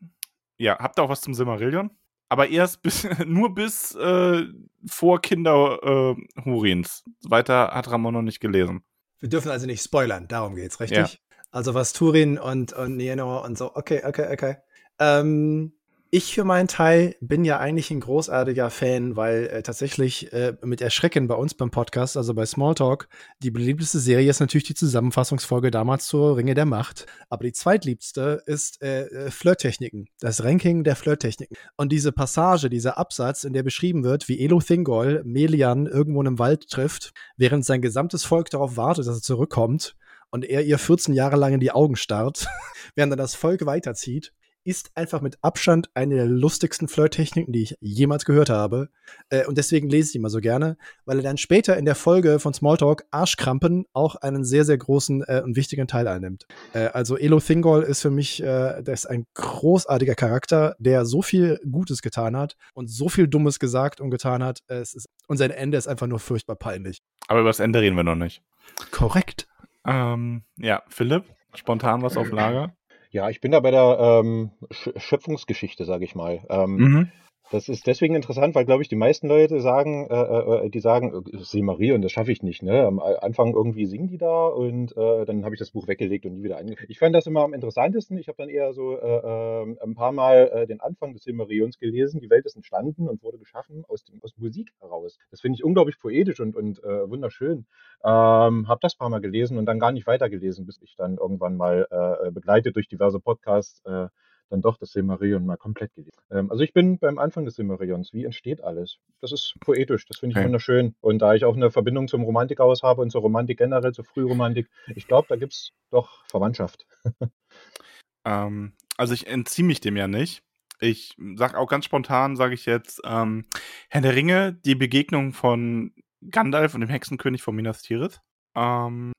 ja, habt ihr auch was zum Silmarillion? Aber erst bis, nur bis äh, vor Kinder äh, Hurins. Weiter hat Ramon noch nicht gelesen. Wir dürfen also nicht spoilern, darum geht's, richtig? Ja. Also was Turin und, und Nienor und so. Okay, okay, okay. Ähm, ich für meinen Teil bin ja eigentlich ein großartiger Fan, weil äh, tatsächlich äh, mit Erschrecken bei uns beim Podcast, also bei Smalltalk, die beliebteste Serie ist natürlich die Zusammenfassungsfolge damals zur Ringe der Macht. Aber die zweitliebste ist äh, äh, Flirttechniken, das Ranking der Flirttechniken. Und diese Passage, dieser Absatz, in der beschrieben wird, wie Elo Thingol Melian irgendwo im Wald trifft, während sein gesamtes Volk darauf wartet, dass er zurückkommt und er ihr 14 Jahre lang in die Augen starrt, während dann das Volk weiterzieht ist einfach mit Abstand eine der lustigsten Flirttechniken, die ich jemals gehört habe. Äh, und deswegen lese ich immer so gerne, weil er dann später in der Folge von Smalltalk Arschkrampen auch einen sehr, sehr großen äh, und wichtigen Teil einnimmt. Äh, also Elo Thingol ist für mich, äh, der ist ein großartiger Charakter, der so viel Gutes getan hat und so viel Dummes gesagt und getan hat. Es ist, und sein Ende ist einfach nur furchtbar peinlich. Aber über das Ende reden wir noch nicht. Korrekt. Ähm, ja, Philipp, spontan was auf Lager? Ja, ich bin da bei der ähm, Sch Schöpfungsgeschichte, sage ich mal. Ähm, Mhm. Das ist deswegen interessant, weil, glaube ich, die meisten Leute sagen, äh, äh, die sagen, äh, Silmarie und das schaffe ich nicht. Ne? Am Anfang irgendwie singen die da und äh, dann habe ich das Buch weggelegt und nie wieder angefangen. Ich fand das immer am interessantesten. Ich habe dann eher so äh, äh, ein paar Mal äh, den Anfang des Silmarillions gelesen. Die Welt ist entstanden und wurde geschaffen aus, dem, aus Musik heraus. Das finde ich unglaublich poetisch und, und äh, wunderschön. Ähm, habe das paar Mal gelesen und dann gar nicht weitergelesen, bis ich dann irgendwann mal äh, begleitet durch diverse Podcasts äh, dann doch das Silmarillion mal komplett gelesen. Ähm, also ich bin beim Anfang des Silmarillions. Wie entsteht alles? Das ist poetisch, das finde ich Okay. wunderschön. Und da ich auch eine Verbindung zum Romantikhaus habe und zur Romantik generell, zur Frühromantik, ich glaube, da gibt es doch Verwandtschaft. Ähm, also ich entziehe mich dem ja nicht. Ich sag auch ganz spontan, sage ich jetzt, ähm, Herr der Ringe, die Begegnung von Gandalf und dem Hexenkönig von Minas Tirith. Ähm,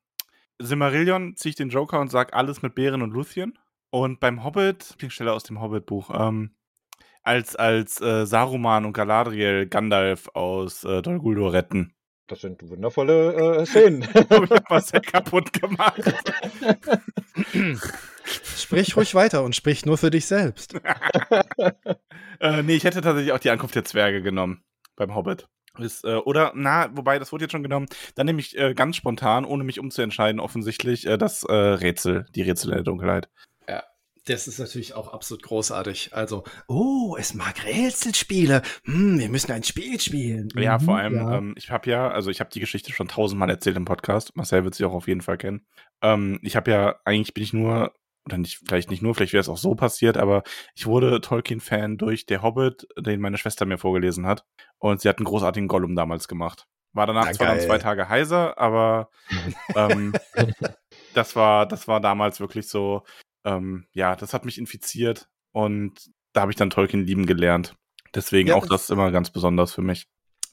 Silmarillion ziehe ich den Joker und sag alles mit Bären und Luthien. Und beim Hobbit, Lieblingsstelle aus dem Hobbit-Buch, ähm, als, als äh, Saruman und Galadriel Gandalf aus äh, Dol Guldur retten. Das sind wundervolle äh, Szenen. Hab ich was sehr kaputt gemacht. Sprich ruhig weiter und sprich nur für dich selbst. äh, nee, ich hätte tatsächlich auch die Ankunft der Zwerge genommen beim Hobbit. Ist, äh, oder, na, wobei, das wurde jetzt schon genommen. Dann nehme ich äh, ganz spontan, ohne mich umzuentscheiden, offensichtlich äh, das äh, Rätsel, die Rätsel in der Dunkelheit. Das ist natürlich auch absolut großartig. Also, oh, es mag Rätselspiele. Hm, wir müssen ein Spiel spielen. Ja, vor Mhm, allem, ja. Ähm, ich habe ja, also ich habe die Geschichte schon tausendmal erzählt im Podcast. Marcel wird sie auch auf jeden Fall kennen. Ähm, ich habe ja, eigentlich bin ich nur, oder nicht, vielleicht nicht nur, vielleicht wäre es auch so passiert, aber ich wurde Tolkien-Fan durch Der Hobbit, den meine Schwester mir vorgelesen hat. Und sie hat einen großartigen Gollum damals gemacht. War danach Na, zwar dann zwei Tage heiser, aber ähm, das war, das war damals wirklich so, ähm, ja, das hat mich infiziert und da habe ich dann Tolkien lieben gelernt. Deswegen Ja, auch das- das immer ganz besonders für mich.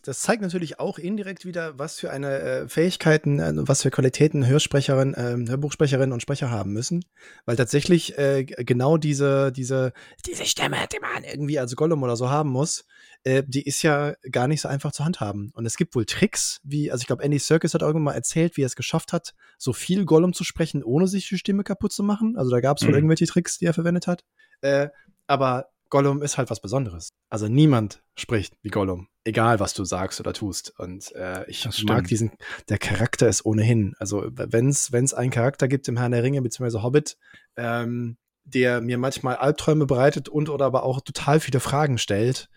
Das zeigt natürlich auch indirekt wieder, was für eine äh, Fähigkeiten, äh, was für Qualitäten Hörsprecherin, äh, Hörbuchsprecherinnen und Sprecher haben müssen. Weil tatsächlich äh, genau diese, diese, diese Stimme, die man irgendwie als Gollum oder so haben muss, äh, die ist ja gar nicht so einfach zu handhaben. Und es gibt wohl Tricks, wie, also ich glaube, Andy Serkis hat irgendwann mal erzählt, wie er es geschafft hat, so viel Gollum zu sprechen, ohne sich die Stimme kaputt zu machen. Also da gab es wohl Mhm. irgendwelche Tricks, die er verwendet hat. Äh, aber Gollum ist halt was Besonderes. Also niemand spricht wie Gollum, egal was du sagst oder tust. Und äh, ich mag diesen, der Charakter ist ohnehin. Also wenn es einen Charakter gibt im Herrn der Ringe beziehungsweise Hobbit, ähm, der mir manchmal Albträume bereitet und oder aber auch total viele Fragen stellt,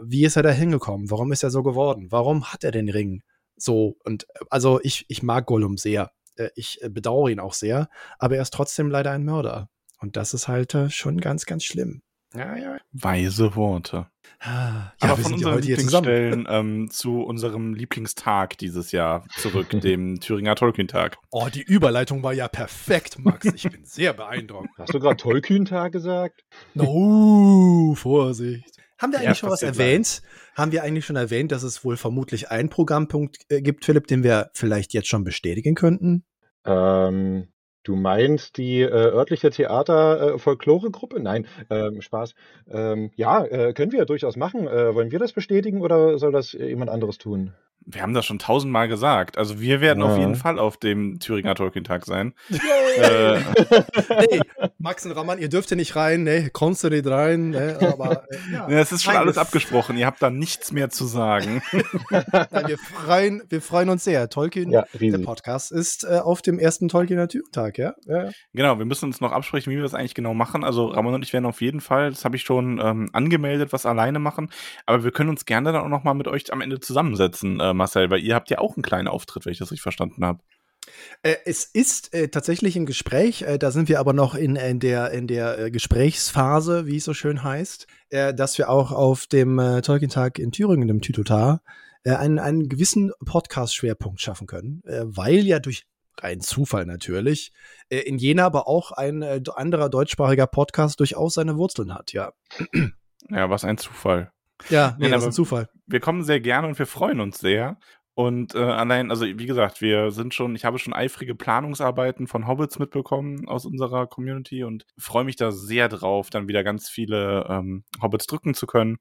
wie ist er da hingekommen? Warum ist er so geworden? Warum hat er den Ring? So und äh, also ich ich mag Gollum sehr. Äh, Ich äh, bedauere ihn auch sehr, aber er ist trotzdem leider ein Mörder. Und das ist halt schon ganz, ganz schlimm. Ja, ja. Weise Worte. Ah, Aber wir von sind ja unseren heute hier zusammen. Lieblingsstellen ähm, zu unserem Lieblingstag dieses Jahr zurück, dem Thüringer Tolkien-Tag. Oh, die Überleitung war ja perfekt, Max. Ich bin sehr beeindruckt. Hast du gerade Tollkühntag gesagt? Oh, Vorsicht. Haben wir Ja, eigentlich schon was erwähnt? Haben wir eigentlich schon erwähnt, dass es wohl vermutlich einen Programmpunkt äh, gibt, Philipp, den wir vielleicht jetzt schon bestätigen könnten? Ähm, Du meinst die äh, örtliche Theater-Folklore-Gruppe? Nein, ähm, Spaß. Ähm, ja, äh, können wir durchaus machen. Äh, wollen wir das bestätigen oder soll das jemand anderes tun? Wir haben das schon tausendmal gesagt. Also wir werden Ja. auf jeden Fall auf dem Thüringer Tolkien-Tag sein. Äh, nee, Max und Raman, ihr dürft hier nicht rein, ne? Kommst du nicht rein, ne? Aber äh, ja. es ist schon Nein, alles abgesprochen. Ihr habt da nichts mehr zu sagen. Nein, wir freuen, wir freuen uns sehr. Tolkien, Ja, der. Podcast, ist äh, auf dem ersten Tolkiener Türentag, ja? ja? ja. Genau, wir müssen uns noch absprechen, wie wir das eigentlich genau machen. Also Ramon und ich werden auf jeden Fall, das habe ich schon ähm, angemeldet, was alleine machen. Aber wir können uns gerne dann auch noch mal mit euch am Ende zusammensetzen, äh, Marcel, weil ihr habt ja auch einen kleinen Auftritt, wenn ich das richtig verstanden habe. Äh, es ist äh, tatsächlich im Gespräch, äh, da sind wir aber noch in, in der, in der äh, Gesprächsphase, wie es so schön heißt, äh, dass wir auch auf dem Tolkien-Tag in Thüringen, dem Tütotar, einen, einen gewissen Podcast-Schwerpunkt schaffen können, weil ja durch rein Zufall natürlich, in Jena aber auch ein anderer deutschsprachiger Podcast durchaus seine Wurzeln hat, ja. Ja, was ein Zufall. Ja, nee, Ja, das ist ein Zufall. wir kommen sehr gerne und wir freuen uns sehr. Und äh, allein, also wie gesagt, wir sind schon, ich habe schon eifrige Planungsarbeiten von Hobbits mitbekommen aus unserer Community und freue mich da sehr drauf, dann wieder ganz viele ähm, Hobbits drücken zu können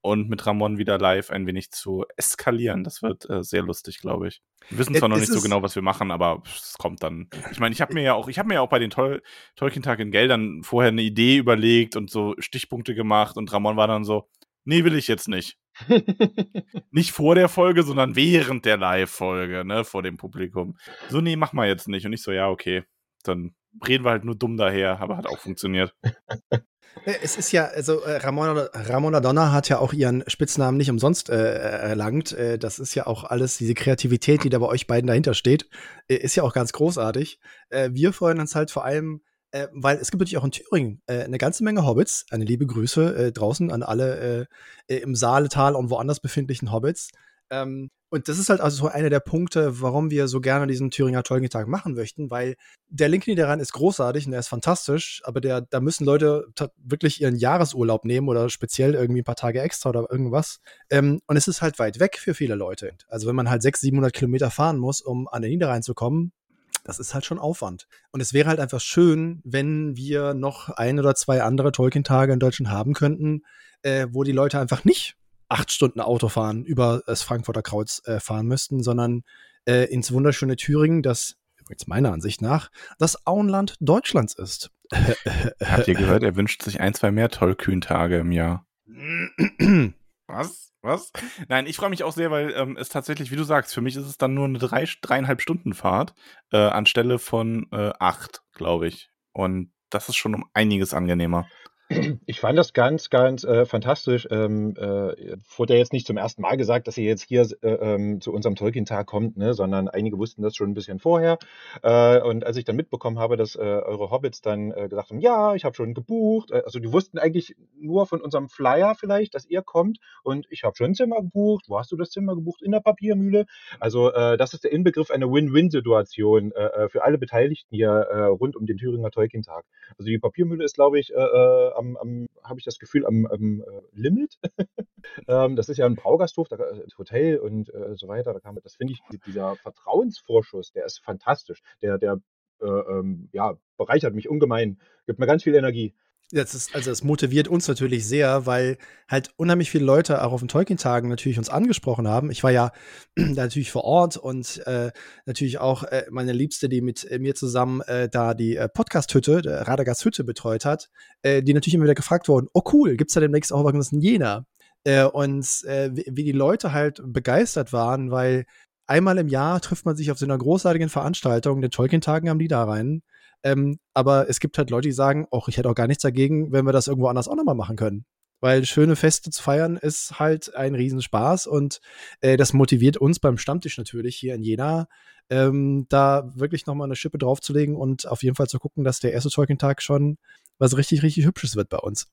und mit Ramon wieder live ein wenig zu eskalieren. Das wird äh, sehr lustig, glaube ich. Wir wissen zwar Äh, noch es nicht so genau, was wir machen, aber es kommt dann. Ich meine, ich habe mir ja auch, ich habe mir ja auch bei den Tol Tolkien-Tag in Geldern vorher eine Idee überlegt und so Stichpunkte gemacht und Ramon war dann so, nee, will ich jetzt nicht. Nicht vor der Folge, sondern während der Live-Folge, ne, vor dem Publikum. So, nee, mach mal jetzt nicht. Und ich so, ja, okay. Dann reden wir halt nur dumm daher, aber hat auch funktioniert. Es ist ja, also äh, Ramona, Ramona Donna hat ja auch ihren Spitznamen nicht umsonst äh, erlangt. Äh, das ist ja auch alles, diese Kreativität, die da bei euch beiden dahinter steht, äh, ist ja auch ganz großartig. Äh, wir freuen uns halt vor allem, äh, weil es gibt natürlich auch in Thüringen äh, eine ganze Menge Hobbits. Eine liebe Grüße äh, draußen an alle äh, äh, im Saaletal und woanders befindlichen Hobbits. Ähm, und das ist halt also so einer der Punkte, warum wir so gerne diesen Thüringer Tolkien-Tag machen möchten, weil der Link daran ist großartig und der ist fantastisch, aber der, da müssen Leute wirklich ihren Jahresurlaub nehmen oder speziell irgendwie ein paar Tage extra oder irgendwas. Ähm, und es ist halt weit weg für viele Leute. Also wenn man halt 600, 700 Kilometer fahren muss, um an den Niederrhein zu kommen, das ist halt schon Aufwand. Und es wäre halt einfach schön, wenn wir noch ein oder zwei andere Tolkien-Tage in Deutschland haben könnten, äh, wo die Leute einfach nicht acht Stunden Auto fahren, über das Frankfurter Kreuz äh, fahren müssten, sondern äh, ins wunderschöne Thüringen, das übrigens meiner Ansicht nach das Auenland Deutschlands ist. Habt ihr gehört, er wünscht sich ein, zwei mehr Tollkühn-Tage im Jahr. Was? Was? Nein, ich freue mich auch sehr, weil ähm, es tatsächlich, wie du sagst, für mich ist es dann nur eine drei, dreieinhalb Stunden Fahrt äh, anstelle von äh, acht, glaube ich. Und das ist schon um einiges angenehmer. Ich fand das ganz, ganz äh, fantastisch. Ähm, äh, wurde ja jetzt nicht zum ersten Mal gesagt, dass ihr jetzt hier äh, ähm, zu unserem Tolkien-Tag kommt, ne? sondern einige wussten das schon ein bisschen vorher. Äh, und als ich dann mitbekommen habe, dass äh, eure Hobbits dann äh, gesagt haben, ja, ich habe schon gebucht. Also die wussten eigentlich nur von unserem Flyer vielleicht, dass ihr kommt. Und ich habe schon ein Zimmer gebucht. Wo hast du das Zimmer gebucht? In der Papiermühle. Also das ist der Inbegriff einer Win-Win-Situation für alle Beteiligten hier rund um den Thüringer Tolkien-Tag. Also die Papiermühle ist, glaube ich, am, am habe ich das Gefühl, am, am äh, Limit. ähm, das ist ja ein Braugasthof, da, äh, Hotel und äh, so weiter. Da man, das finde ich, dieser Vertrauensvorschuss, der ist fantastisch. Der, der äh, ähm, ja, bereichert mich ungemein, gibt mir ganz viel Energie. Das ist, also es motiviert uns natürlich sehr, weil halt unheimlich viele Leute auch auf den Tolkien-Tagen natürlich uns angesprochen haben. Ich war ja da natürlich vor Ort und äh, natürlich auch äh, meine Liebste, die mit äh, mir zusammen äh, da die äh, Podcast-Hütte, der Radagast Hütte betreut hat, äh, die natürlich immer wieder gefragt wurden, oh cool, gibt's da demnächst auch was in Jena? Äh, und äh, wie, die Leute halt begeistert waren, weil einmal im Jahr trifft man sich auf so einer großartigen Veranstaltung, den Tolkien-Tagen am Niederrhein. Ähm, aber es gibt halt Leute, die sagen, auch ich hätte auch gar nichts dagegen, wenn wir das irgendwo anders auch nochmal machen können. Weil schöne Feste zu feiern ist halt ein Riesenspaß und äh, das motiviert uns beim Stammtisch natürlich hier in Jena, ähm, da wirklich nochmal eine Schippe draufzulegen und auf jeden Fall zu gucken, dass der erste Tolkien-Tag schon was richtig, richtig Hübsches wird bei uns.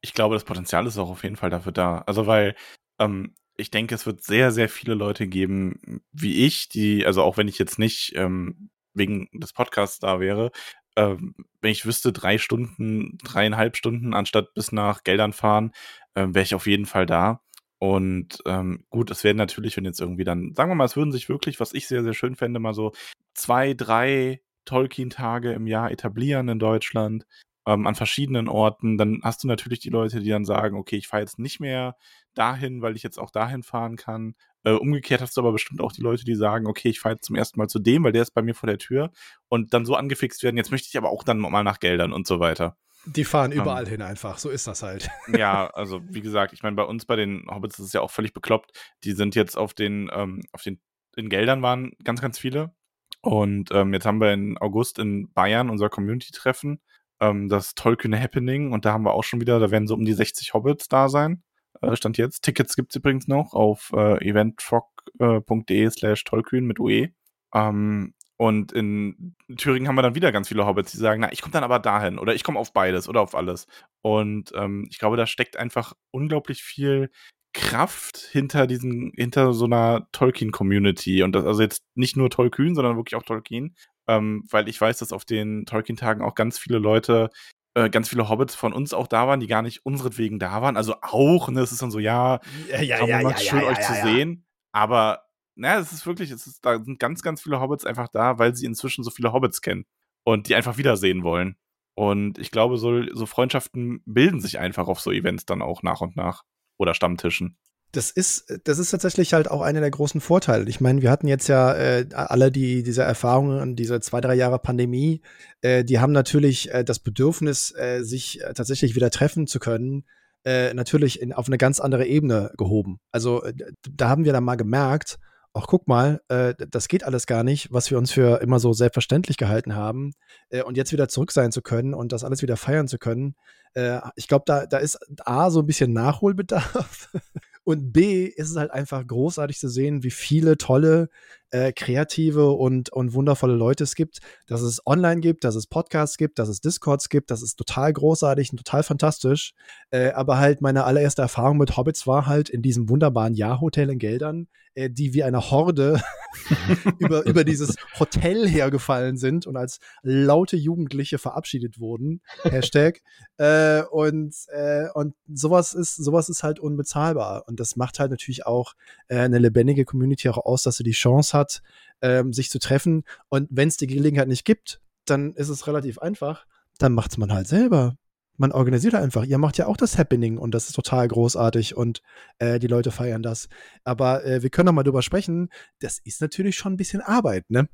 Ich glaube, das Potenzial ist auch auf jeden Fall dafür da. Also, weil ähm, ich denke, es wird sehr, sehr viele Leute geben, wie ich, die, also auch wenn ich jetzt nicht ähm, wegen des Podcasts da wäre, ähm, wenn ich wüsste, drei Stunden, dreieinhalb Stunden anstatt bis nach Geldern fahren, ähm, wäre ich auf jeden Fall da. Und ähm, gut, es werden natürlich, wenn jetzt irgendwie dann, sagen wir mal, es würden sich wirklich, was ich sehr, sehr schön fände, mal so zwei, drei Tolkien-Tage im Jahr etablieren in Deutschland, ähm, an verschiedenen Orten. Dann hast du natürlich die Leute, die dann sagen, okay, ich fahre jetzt nicht mehr dahin, weil ich jetzt auch dahin fahren kann. Äh, umgekehrt hast du aber bestimmt auch die Leute, die sagen, okay, ich fahre jetzt zum ersten Mal zu dem, weil der ist bei mir vor der Tür und dann so angefixt werden, jetzt möchte ich aber auch dann mal nach Geldern und so weiter. Die fahren überall um, hin einfach, so ist das halt. Ja, also wie gesagt, ich meine, bei uns bei den Hobbits ist es ja auch völlig bekloppt. Die sind jetzt auf den, ähm, auf den, in Geldern waren ganz, ganz viele. Und ähm, jetzt haben wir in August in Bayern unser Community-Treffen, ähm, das Tollkühne Happening. Und da haben wir auch schon wieder, da werden so um die 60 Hobbits da sein. Äh, Stand jetzt. Tickets gibt es übrigens noch auf äh, eventfrog.de äh, slash tollkühn mit UE. Ähm, und in Thüringen haben wir dann wieder ganz viele Hobbits, die sagen, na, ich komme dann aber dahin oder ich komme auf beides oder auf alles. Und ähm, ich glaube, da steckt einfach unglaublich viel Kraft hinter diesen, hinter so einer Tolkien-Community. Und das also jetzt nicht nur Tolkien, sondern wirklich auch Tolkien. Ähm, weil ich weiß, dass auf den Tolkien-Tagen auch ganz viele Leute, äh, ganz viele Hobbits von uns auch da waren, die gar nicht unseretwegen da waren. Also auch, ne, es ist dann so, ja, ja, ja, ja, ja schön ja, euch zu sehen. Aber naja, es ist wirklich, es ist, da sind ganz, ganz viele Hobbits einfach da, weil sie inzwischen so viele Hobbits kennen und die einfach wiedersehen wollen. Und ich glaube, so, so Freundschaften bilden sich einfach auf so Events dann auch nach und nach. Oder Stammtischen. Das ist, das ist tatsächlich halt auch einer der großen Vorteile. Ich meine, wir hatten jetzt ja äh, alle die, diese Erfahrungen, diese zwei, drei Jahre Pandemie, äh, die haben natürlich äh, das Bedürfnis, äh, sich äh, tatsächlich wieder treffen zu können, äh, natürlich in, auf eine ganz andere Ebene gehoben. Also da haben wir dann mal gemerkt, ach guck mal, äh, das geht alles gar nicht, was wir uns für immer so selbstverständlich gehalten haben. Äh, und jetzt wieder zurück sein zu können und das alles wieder feiern zu können. Äh, ich glaube, da, da ist A, so ein bisschen Nachholbedarf. Und B ist es halt einfach großartig zu sehen, wie viele tolle, äh, kreative und, und wundervolle Leute es gibt. Dass es online gibt, dass es Podcasts gibt, dass es Discords gibt. Das ist total großartig und total fantastisch. Äh, aber halt meine allererste Erfahrung mit Hobbits war halt in diesem wunderbaren Jahrhotel in Geldern, äh, die wie eine Horde über, über dieses Hotel hergefallen sind und als laute Jugendliche verabschiedet wurden. Hashtag. Äh, und, äh, und sowas ist, sowas ist halt unbezahlbar. Und das macht halt natürlich auch äh, eine lebendige Community auch aus, dass sie die Chance hat, ähm, sich zu treffen. Und wenn es die Gelegenheit nicht gibt, dann ist es relativ einfach. Dann macht es man halt selber. Man organisiert halt einfach. Ihr macht ja auch das Happening und das ist total großartig und äh, die Leute feiern das. Aber äh, wir können noch mal drüber sprechen. Das ist natürlich schon ein bisschen Arbeit, ne?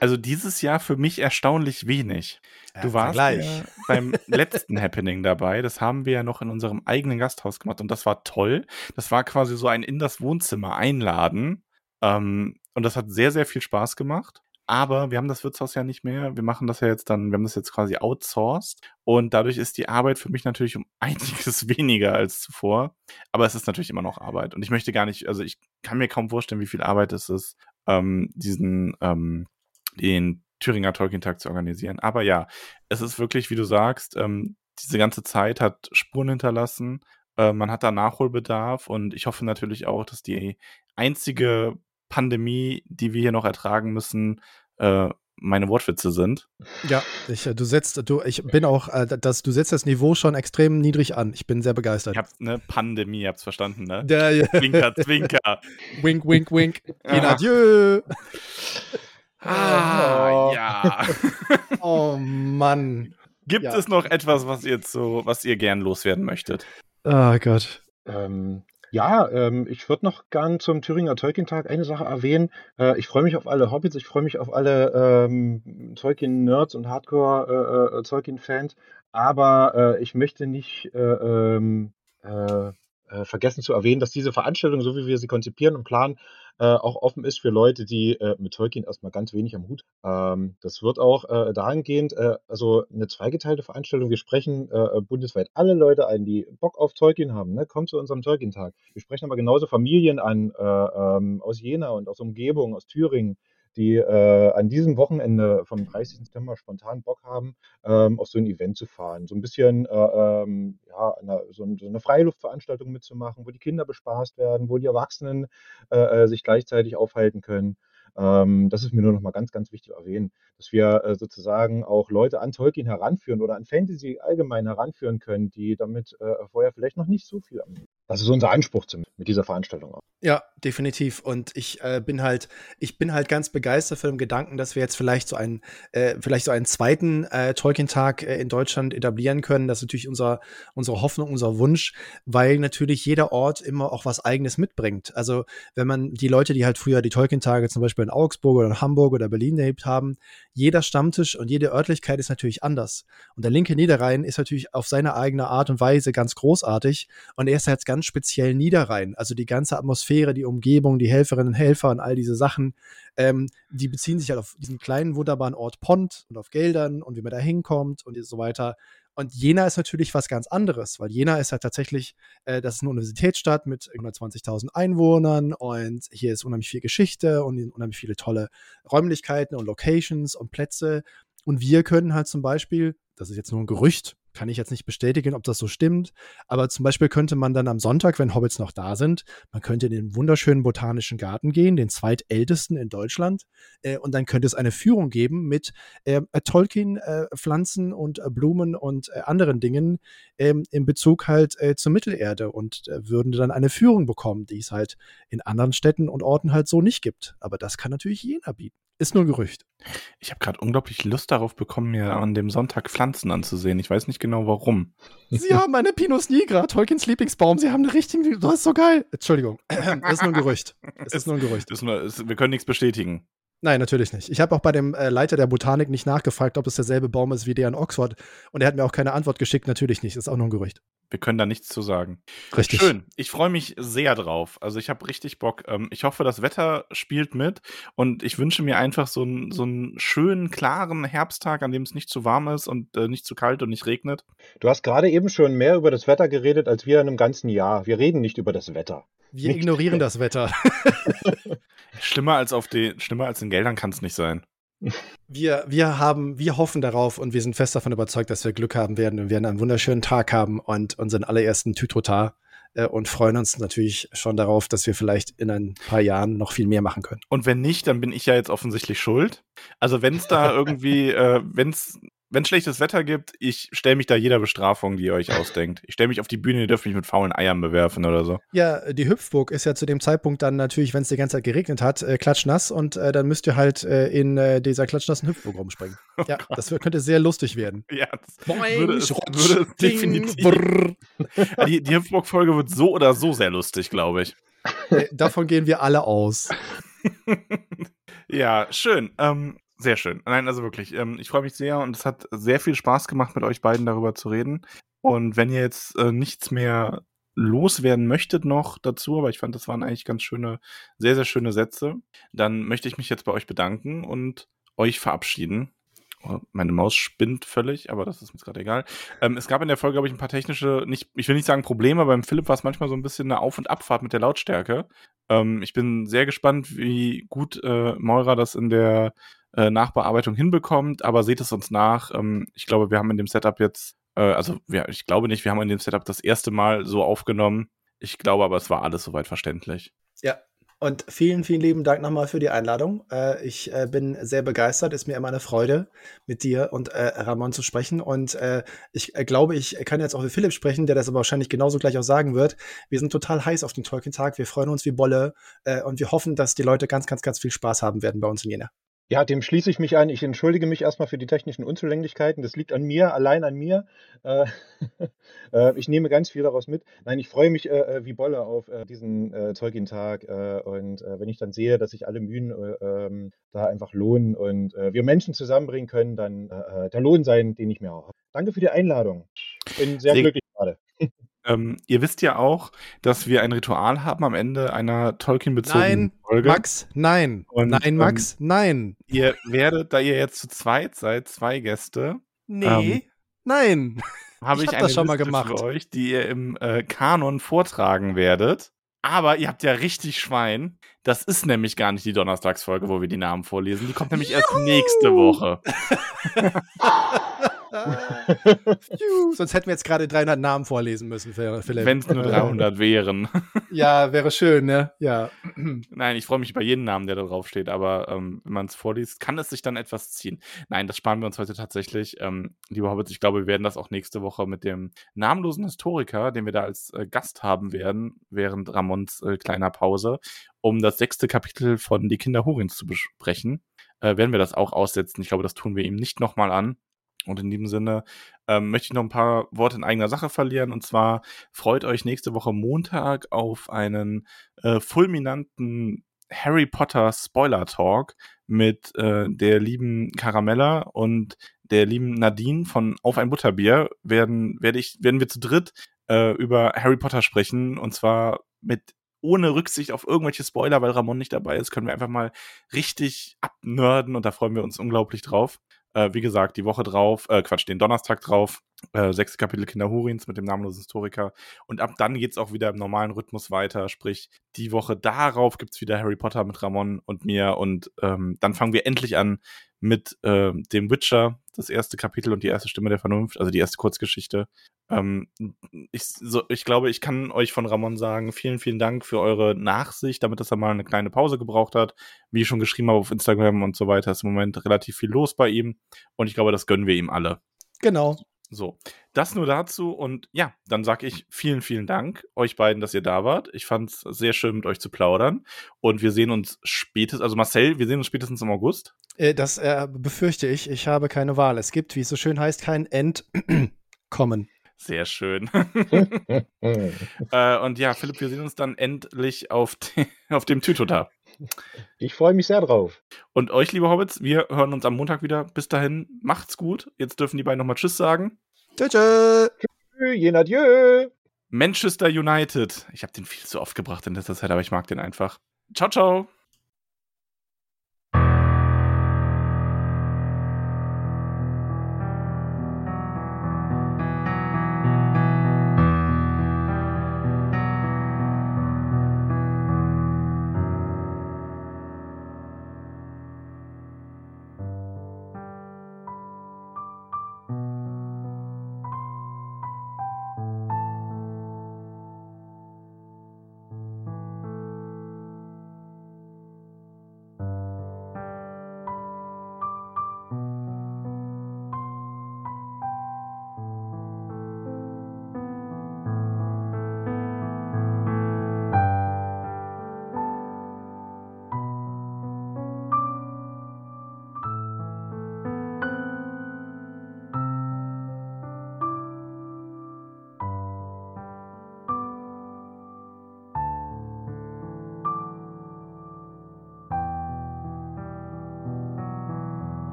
Also dieses Jahr für mich erstaunlich wenig. Ja, du warst ja beim letzten Happening dabei. Das haben wir ja noch in unserem eigenen Gasthaus gemacht und das war toll. Das war quasi so ein in das Wohnzimmer einladen. Ähm, und das hat sehr, sehr viel Spaß gemacht. Aber wir haben das Wirtshaus ja nicht mehr. Wir machen das ja jetzt dann, wir haben das jetzt quasi outsourced. Und dadurch ist die Arbeit für mich natürlich um einiges weniger als zuvor. Aber es ist natürlich immer noch Arbeit. Und ich möchte gar nicht, also ich kann mir kaum vorstellen, wie viel Arbeit es ist, ähm, diesen, ähm, den Thüringer Tolkien-Tag zu organisieren. Aber ja, es ist wirklich, wie du sagst, ähm, diese ganze Zeit hat Spuren hinterlassen. Äh, man hat da Nachholbedarf und ich hoffe natürlich auch, dass die einzige Pandemie, die wir hier noch ertragen müssen, äh, meine Wortwitze sind. Ja, ich, äh, du setzt, du, ich bin auch, äh, das, du setzt das Niveau schon extrem niedrig an. Ich bin sehr begeistert. Ich hab's, eine Pandemie, hab's verstanden, ne? Der, ja. Zwinker, Zwinker. wink, wink, wink. In adieu. Ah, oh. ja. oh Mann. Gibt ja. es noch etwas, was ihr so, was ihr gern loswerden möchtet? Oh Gott. Ähm, ja, ähm, ich würde noch gern zum Thüringer Tolkien-Tag eine Sache erwähnen. Äh, ich freue mich auf alle Hobbits, ich freue mich auf alle ähm, Tolkien-Nerds und Hardcore-Tolkien-Fans, äh, äh, aber äh, ich möchte nicht äh, ähm, äh, äh, vergessen zu erwähnen, dass diese Veranstaltung, so wie wir sie konzipieren und planen, äh, auch offen ist für Leute, die äh, mit Tolkien erstmal ganz wenig am Hut. Ähm, das wird auch äh, dahingehend, äh, also eine zweigeteilte Veranstaltung. Wir sprechen äh, bundesweit alle Leute ein, die Bock auf Tolkien haben. Ne? Kommt zu unserem Tolkien-Tag. Wir sprechen aber genauso Familien an ähm, aus Jena und aus Umgebung, aus Thüringen die äh, an diesem Wochenende vom 30. September spontan Bock haben, ähm, auf so ein Event zu fahren. So ein bisschen äh, ähm, ja, eine, so, ein, so, eine Freiluftveranstaltung mitzumachen, wo die Kinder bespaßt werden, wo die Erwachsenen äh, äh sich gleichzeitig aufhalten können. Ähm, das ist mir nur noch mal ganz, ganz wichtig zu erwähnen, dass wir äh, sozusagen auch Leute an Tolkien heranführen oder an Fantasy allgemein heranführen können, die damit äh, vorher vielleicht noch nicht so viel am Das ist unser Anspruch mit dieser Veranstaltung auch. Ja, definitiv. Und ich äh, bin halt, ich bin halt ganz begeistert für den Gedanken, dass wir jetzt vielleicht so einen, äh, vielleicht so einen zweiten äh, Tolkien-Tag äh, in Deutschland etablieren können. Das ist natürlich unser, unsere Hoffnung, unser Wunsch, weil natürlich jeder Ort immer auch was Eigenes mitbringt. Also wenn man die Leute, die halt früher die Tolkien-Tage zum Beispiel in Augsburg oder in Hamburg oder Berlin erlebt haben, jeder Stammtisch und jede Örtlichkeit ist natürlich anders. Und der linke Niederrhein ist natürlich auf seine eigene Art und Weise ganz großartig. Und er ist halt ganz speziell Niederrhein. Also die ganze Atmosphäre, die Umgebung, die Helferinnen und Helfer und all diese Sachen, ähm, die beziehen sich halt auf diesen kleinen, wunderbaren Ort Pont und auf Geldern und wie man da hinkommt und so weiter. Und Jena ist natürlich was ganz anderes, weil Jena ist halt tatsächlich, äh, das ist eine Universitätsstadt mit 120.000 Einwohnern und hier ist unheimlich viel Geschichte und unheimlich viele tolle Räumlichkeiten und Locations und Plätze. Und wir können halt zum Beispiel, das ist jetzt nur ein Gerücht, kann ich jetzt nicht bestätigen, ob das so stimmt, aber zum Beispiel könnte man dann am Sonntag, wenn Hobbits noch da sind, man könnte in den wunderschönen Botanischen Garten gehen, den zweitältesten in Deutschland, äh, und dann könnte es eine Führung geben mit äh, Tolkien-Pflanzen äh, und äh, Blumen und äh, anderen Dingen ähm, in Bezug halt äh, zur Mittelerde und würden dann eine Führung bekommen, die es halt in anderen Städten und Orten halt so nicht gibt. Aber das kann natürlich jener bieten. Ist nur ein Gerücht. Ich habe gerade unglaublich Lust darauf bekommen, mir an dem Sonntag Pflanzen anzusehen. Ich weiß nicht genau warum. Sie haben eine Pinus nigra, Tolkiens Lieblingsbaum. Sie haben eine richtige. Das ist so geil. Entschuldigung. Das ist nur ein Gerücht. Es ist nur ein Gerücht. Ist nur, ist, wir können nichts bestätigen. Nein, natürlich nicht. Ich habe auch bei dem äh, Leiter der Botanik nicht nachgefragt, ob es derselbe Baum ist wie der in Oxford. Und er hat mir auch keine Antwort geschickt. Natürlich nicht. Das ist auch nur ein Gerücht. Wir können da nichts zu sagen. Richtig. Schön. Ich freue mich sehr drauf. Also ich habe richtig Bock. Ähm, ich hoffe, das Wetter spielt mit und ich wünsche mir einfach so einen, so einen schönen, klaren Herbsttag, an dem es nicht zu warm ist und äh, nicht zu kalt und nicht regnet. Du hast gerade eben schon mehr über das Wetter geredet als wir in einem ganzen Jahr. Wir reden nicht über das Wetter. Wir Nicht- ignorieren das Wetter. Schlimmer als auf den, schlimmer als in Geldern kann es nicht sein. Wir, wir haben, wir hoffen darauf und wir sind fest davon überzeugt, dass wir Glück haben werden. Wir werden einen wunderschönen Tag haben und unseren allerersten Tütrotar äh, und freuen uns natürlich schon darauf, dass wir vielleicht in ein paar Jahren noch viel mehr machen können. Und wenn nicht, dann bin ich ja jetzt offensichtlich schuld. Also wenn es da irgendwie, äh, wenn es wenn schlechtes Wetter gibt, ich stelle mich da jeder Bestrafung, die ihr euch ausdenkt. Ich stelle mich auf die Bühne, ihr dürft mich mit faulen Eiern bewerfen oder so. Ja, die Hüpfburg ist ja zu dem Zeitpunkt dann natürlich, wenn es die ganze Zeit geregnet hat, äh, klatschnass und äh, dann müsst ihr halt äh, in äh, dieser klatschnassen Hüpfburg rumspringen. ja, das wird, könnte sehr lustig werden. Ja, das Boing, würde es, rutsch, würde es ding, definitiv. Die, die Hüpfburg-Folge wird so oder so sehr lustig, glaube ich. Äh, Davon gehen wir alle aus. Ja, schön. Ähm, sehr schön. Nein, also wirklich. Ähm, ich freue mich sehr und es hat sehr viel Spaß gemacht, mit euch beiden darüber zu reden. Und wenn ihr jetzt äh, nichts mehr loswerden möchtet noch dazu, aber ich fand, das waren eigentlich ganz schöne, sehr, sehr schöne Sätze, dann möchte ich mich jetzt bei euch bedanken und euch verabschieden. Oh, Meine Maus spinnt völlig, aber das ist mir gerade egal. Ähm, es gab in der Folge, glaube ich, ein paar technische, nicht, ich will nicht sagen Probleme, beim Philipp war es manchmal so ein bisschen eine Auf- und Abfahrt mit der Lautstärke. Ähm, ich bin sehr gespannt, wie gut äh, Meurer das in der äh, Nachbearbeitung hinbekommt, aber seht es uns nach. Ähm, ich glaube, wir haben in dem Setup jetzt, äh, also wir, ich glaube nicht, wir haben in dem Setup das erste Mal so aufgenommen. Ich glaube aber, es war alles soweit verständlich. Ja. Und vielen, vielen lieben Dank nochmal für die Einladung. Äh, ich äh, bin sehr begeistert. Ist mir immer eine Freude, mit dir und äh, Ramon zu sprechen. Und äh, ich äh, glaube, ich kann jetzt auch für Philipp sprechen, der das aber wahrscheinlich genauso gleich auch sagen wird. Wir sind total heiß auf den Tolkien-Tag. Wir freuen uns wie Bolle und wir hoffen, dass die Leute ganz, ganz, ganz viel Spaß haben werden bei uns in Jena. Ja, dem schließe ich mich an. Ich entschuldige mich erstmal für die technischen Unzulänglichkeiten. Das liegt an mir, allein an mir. Äh, äh, ich nehme ganz viel daraus mit. Nein, ich freue mich äh, äh, wie Bolle auf äh, diesen äh, Tolkien-Tag. Äh, und wenn ich dann sehe, dass sich alle Mühen äh, ähm, da einfach lohnen und wir Menschen zusammenbringen können, dann der Lohn sein, den ich mir auch habe. Danke für die Einladung. Bin sehr Sehr- glücklich gerade. Ähm, ihr wisst ja auch, dass wir ein Ritual haben am Ende einer Tolkien-bezogenen Nein, Folge. Max, nein. Und, nein, Max, nein. Ihr werdet, da ihr jetzt zu zweit seid, zwei Gäste, Nee, Ähm, nein. habe Ich ich, hab eine das schon mal Liste gemacht. für euch, die ihr im äh, Kanon vortragen werdet. Aber ihr habt ja richtig Schwein. Das ist nämlich gar nicht die Donnerstagsfolge, wo wir die Namen vorlesen. Die kommt nämlich erst nächste Woche. Juhu. Sonst hätten wir jetzt gerade 300 Namen vorlesen müssen, Philipp. Wenn es nur 300 wären. Ja, wäre schön, ne? Ja. Nein, ich freue mich über jeden Namen, der da drauf steht, aber ähm, wenn man es vorliest, kann es sich dann etwas ziehen. Nein, das sparen wir uns heute tatsächlich. Ähm, lieber Hobbits, ich glaube, wir werden das auch nächste Woche mit dem namenlosen Historiker, den wir da als äh, Gast haben werden, während Ramons äh, kleiner Pause, um das sechste Kapitel von Die Kinder Hurins zu besprechen. Äh, werden wir das auch aussetzen. Ich glaube, das tun wir ihm nicht nochmal an. Und in diesem Sinne ähm, möchte ich noch ein paar Worte in eigener Sache verlieren. Und zwar freut euch nächste Woche Montag auf einen äh, fulminanten Harry Potter Spoiler Talk mit äh, der lieben Caramella und der lieben Nadine von Auf ein Butterbier werden, werde ich, werden wir zu dritt äh, über Harry Potter sprechen. Und zwar mit ohne Rücksicht auf irgendwelche Spoiler, weil Ramon nicht dabei ist, können wir einfach mal richtig abnörden und da freuen wir uns unglaublich drauf. Äh, wie gesagt, die Woche drauf, äh, Quatsch, den Donnerstag drauf, äh, sechste Kapitel Kinder Hurins mit dem namenlosen Historiker. Und ab dann geht's auch wieder im normalen Rhythmus weiter. Sprich, die Woche darauf gibt's wieder Harry Potter mit Ramon und mir. Und ähm, dann fangen wir endlich an mit äh, dem Witcher, das erste Kapitel und die erste Stimme der Vernunft, also die erste Kurzgeschichte. Ähm, ich, so, ich glaube, ich kann euch von Ramon sagen, vielen, vielen Dank für eure Nachsicht, damit dass er mal eine kleine Pause gebraucht hat. Wie ich schon geschrieben habe auf Instagram und so weiter, ist im Moment relativ viel los bei ihm. Und ich glaube, das gönnen wir ihm alle. Genau. So, das nur dazu und ja, dann sage ich vielen, vielen Dank euch beiden, dass ihr da wart. Ich fand es sehr schön, mit euch zu plaudern und wir sehen uns spätestens, also Marcel, wir sehen uns spätestens im August. Äh, das äh, befürchte ich. Ich habe keine Wahl. Es gibt, wie es so schön heißt, kein Entkommen. Sehr schön. äh, und ja, Philipp, wir sehen uns dann endlich auf, de auf dem Tütota. Ich freue mich sehr drauf. Und euch, liebe Hobbits, wir hören uns am Montag wieder. Bis dahin, macht's gut. Jetzt dürfen die beiden nochmal Tschüss sagen. Tschüss. Tschüss. Je adieu. Manchester United. Ich habe den viel zu oft gebracht in letzter Zeit, aber ich mag den einfach. Ciao, ciao.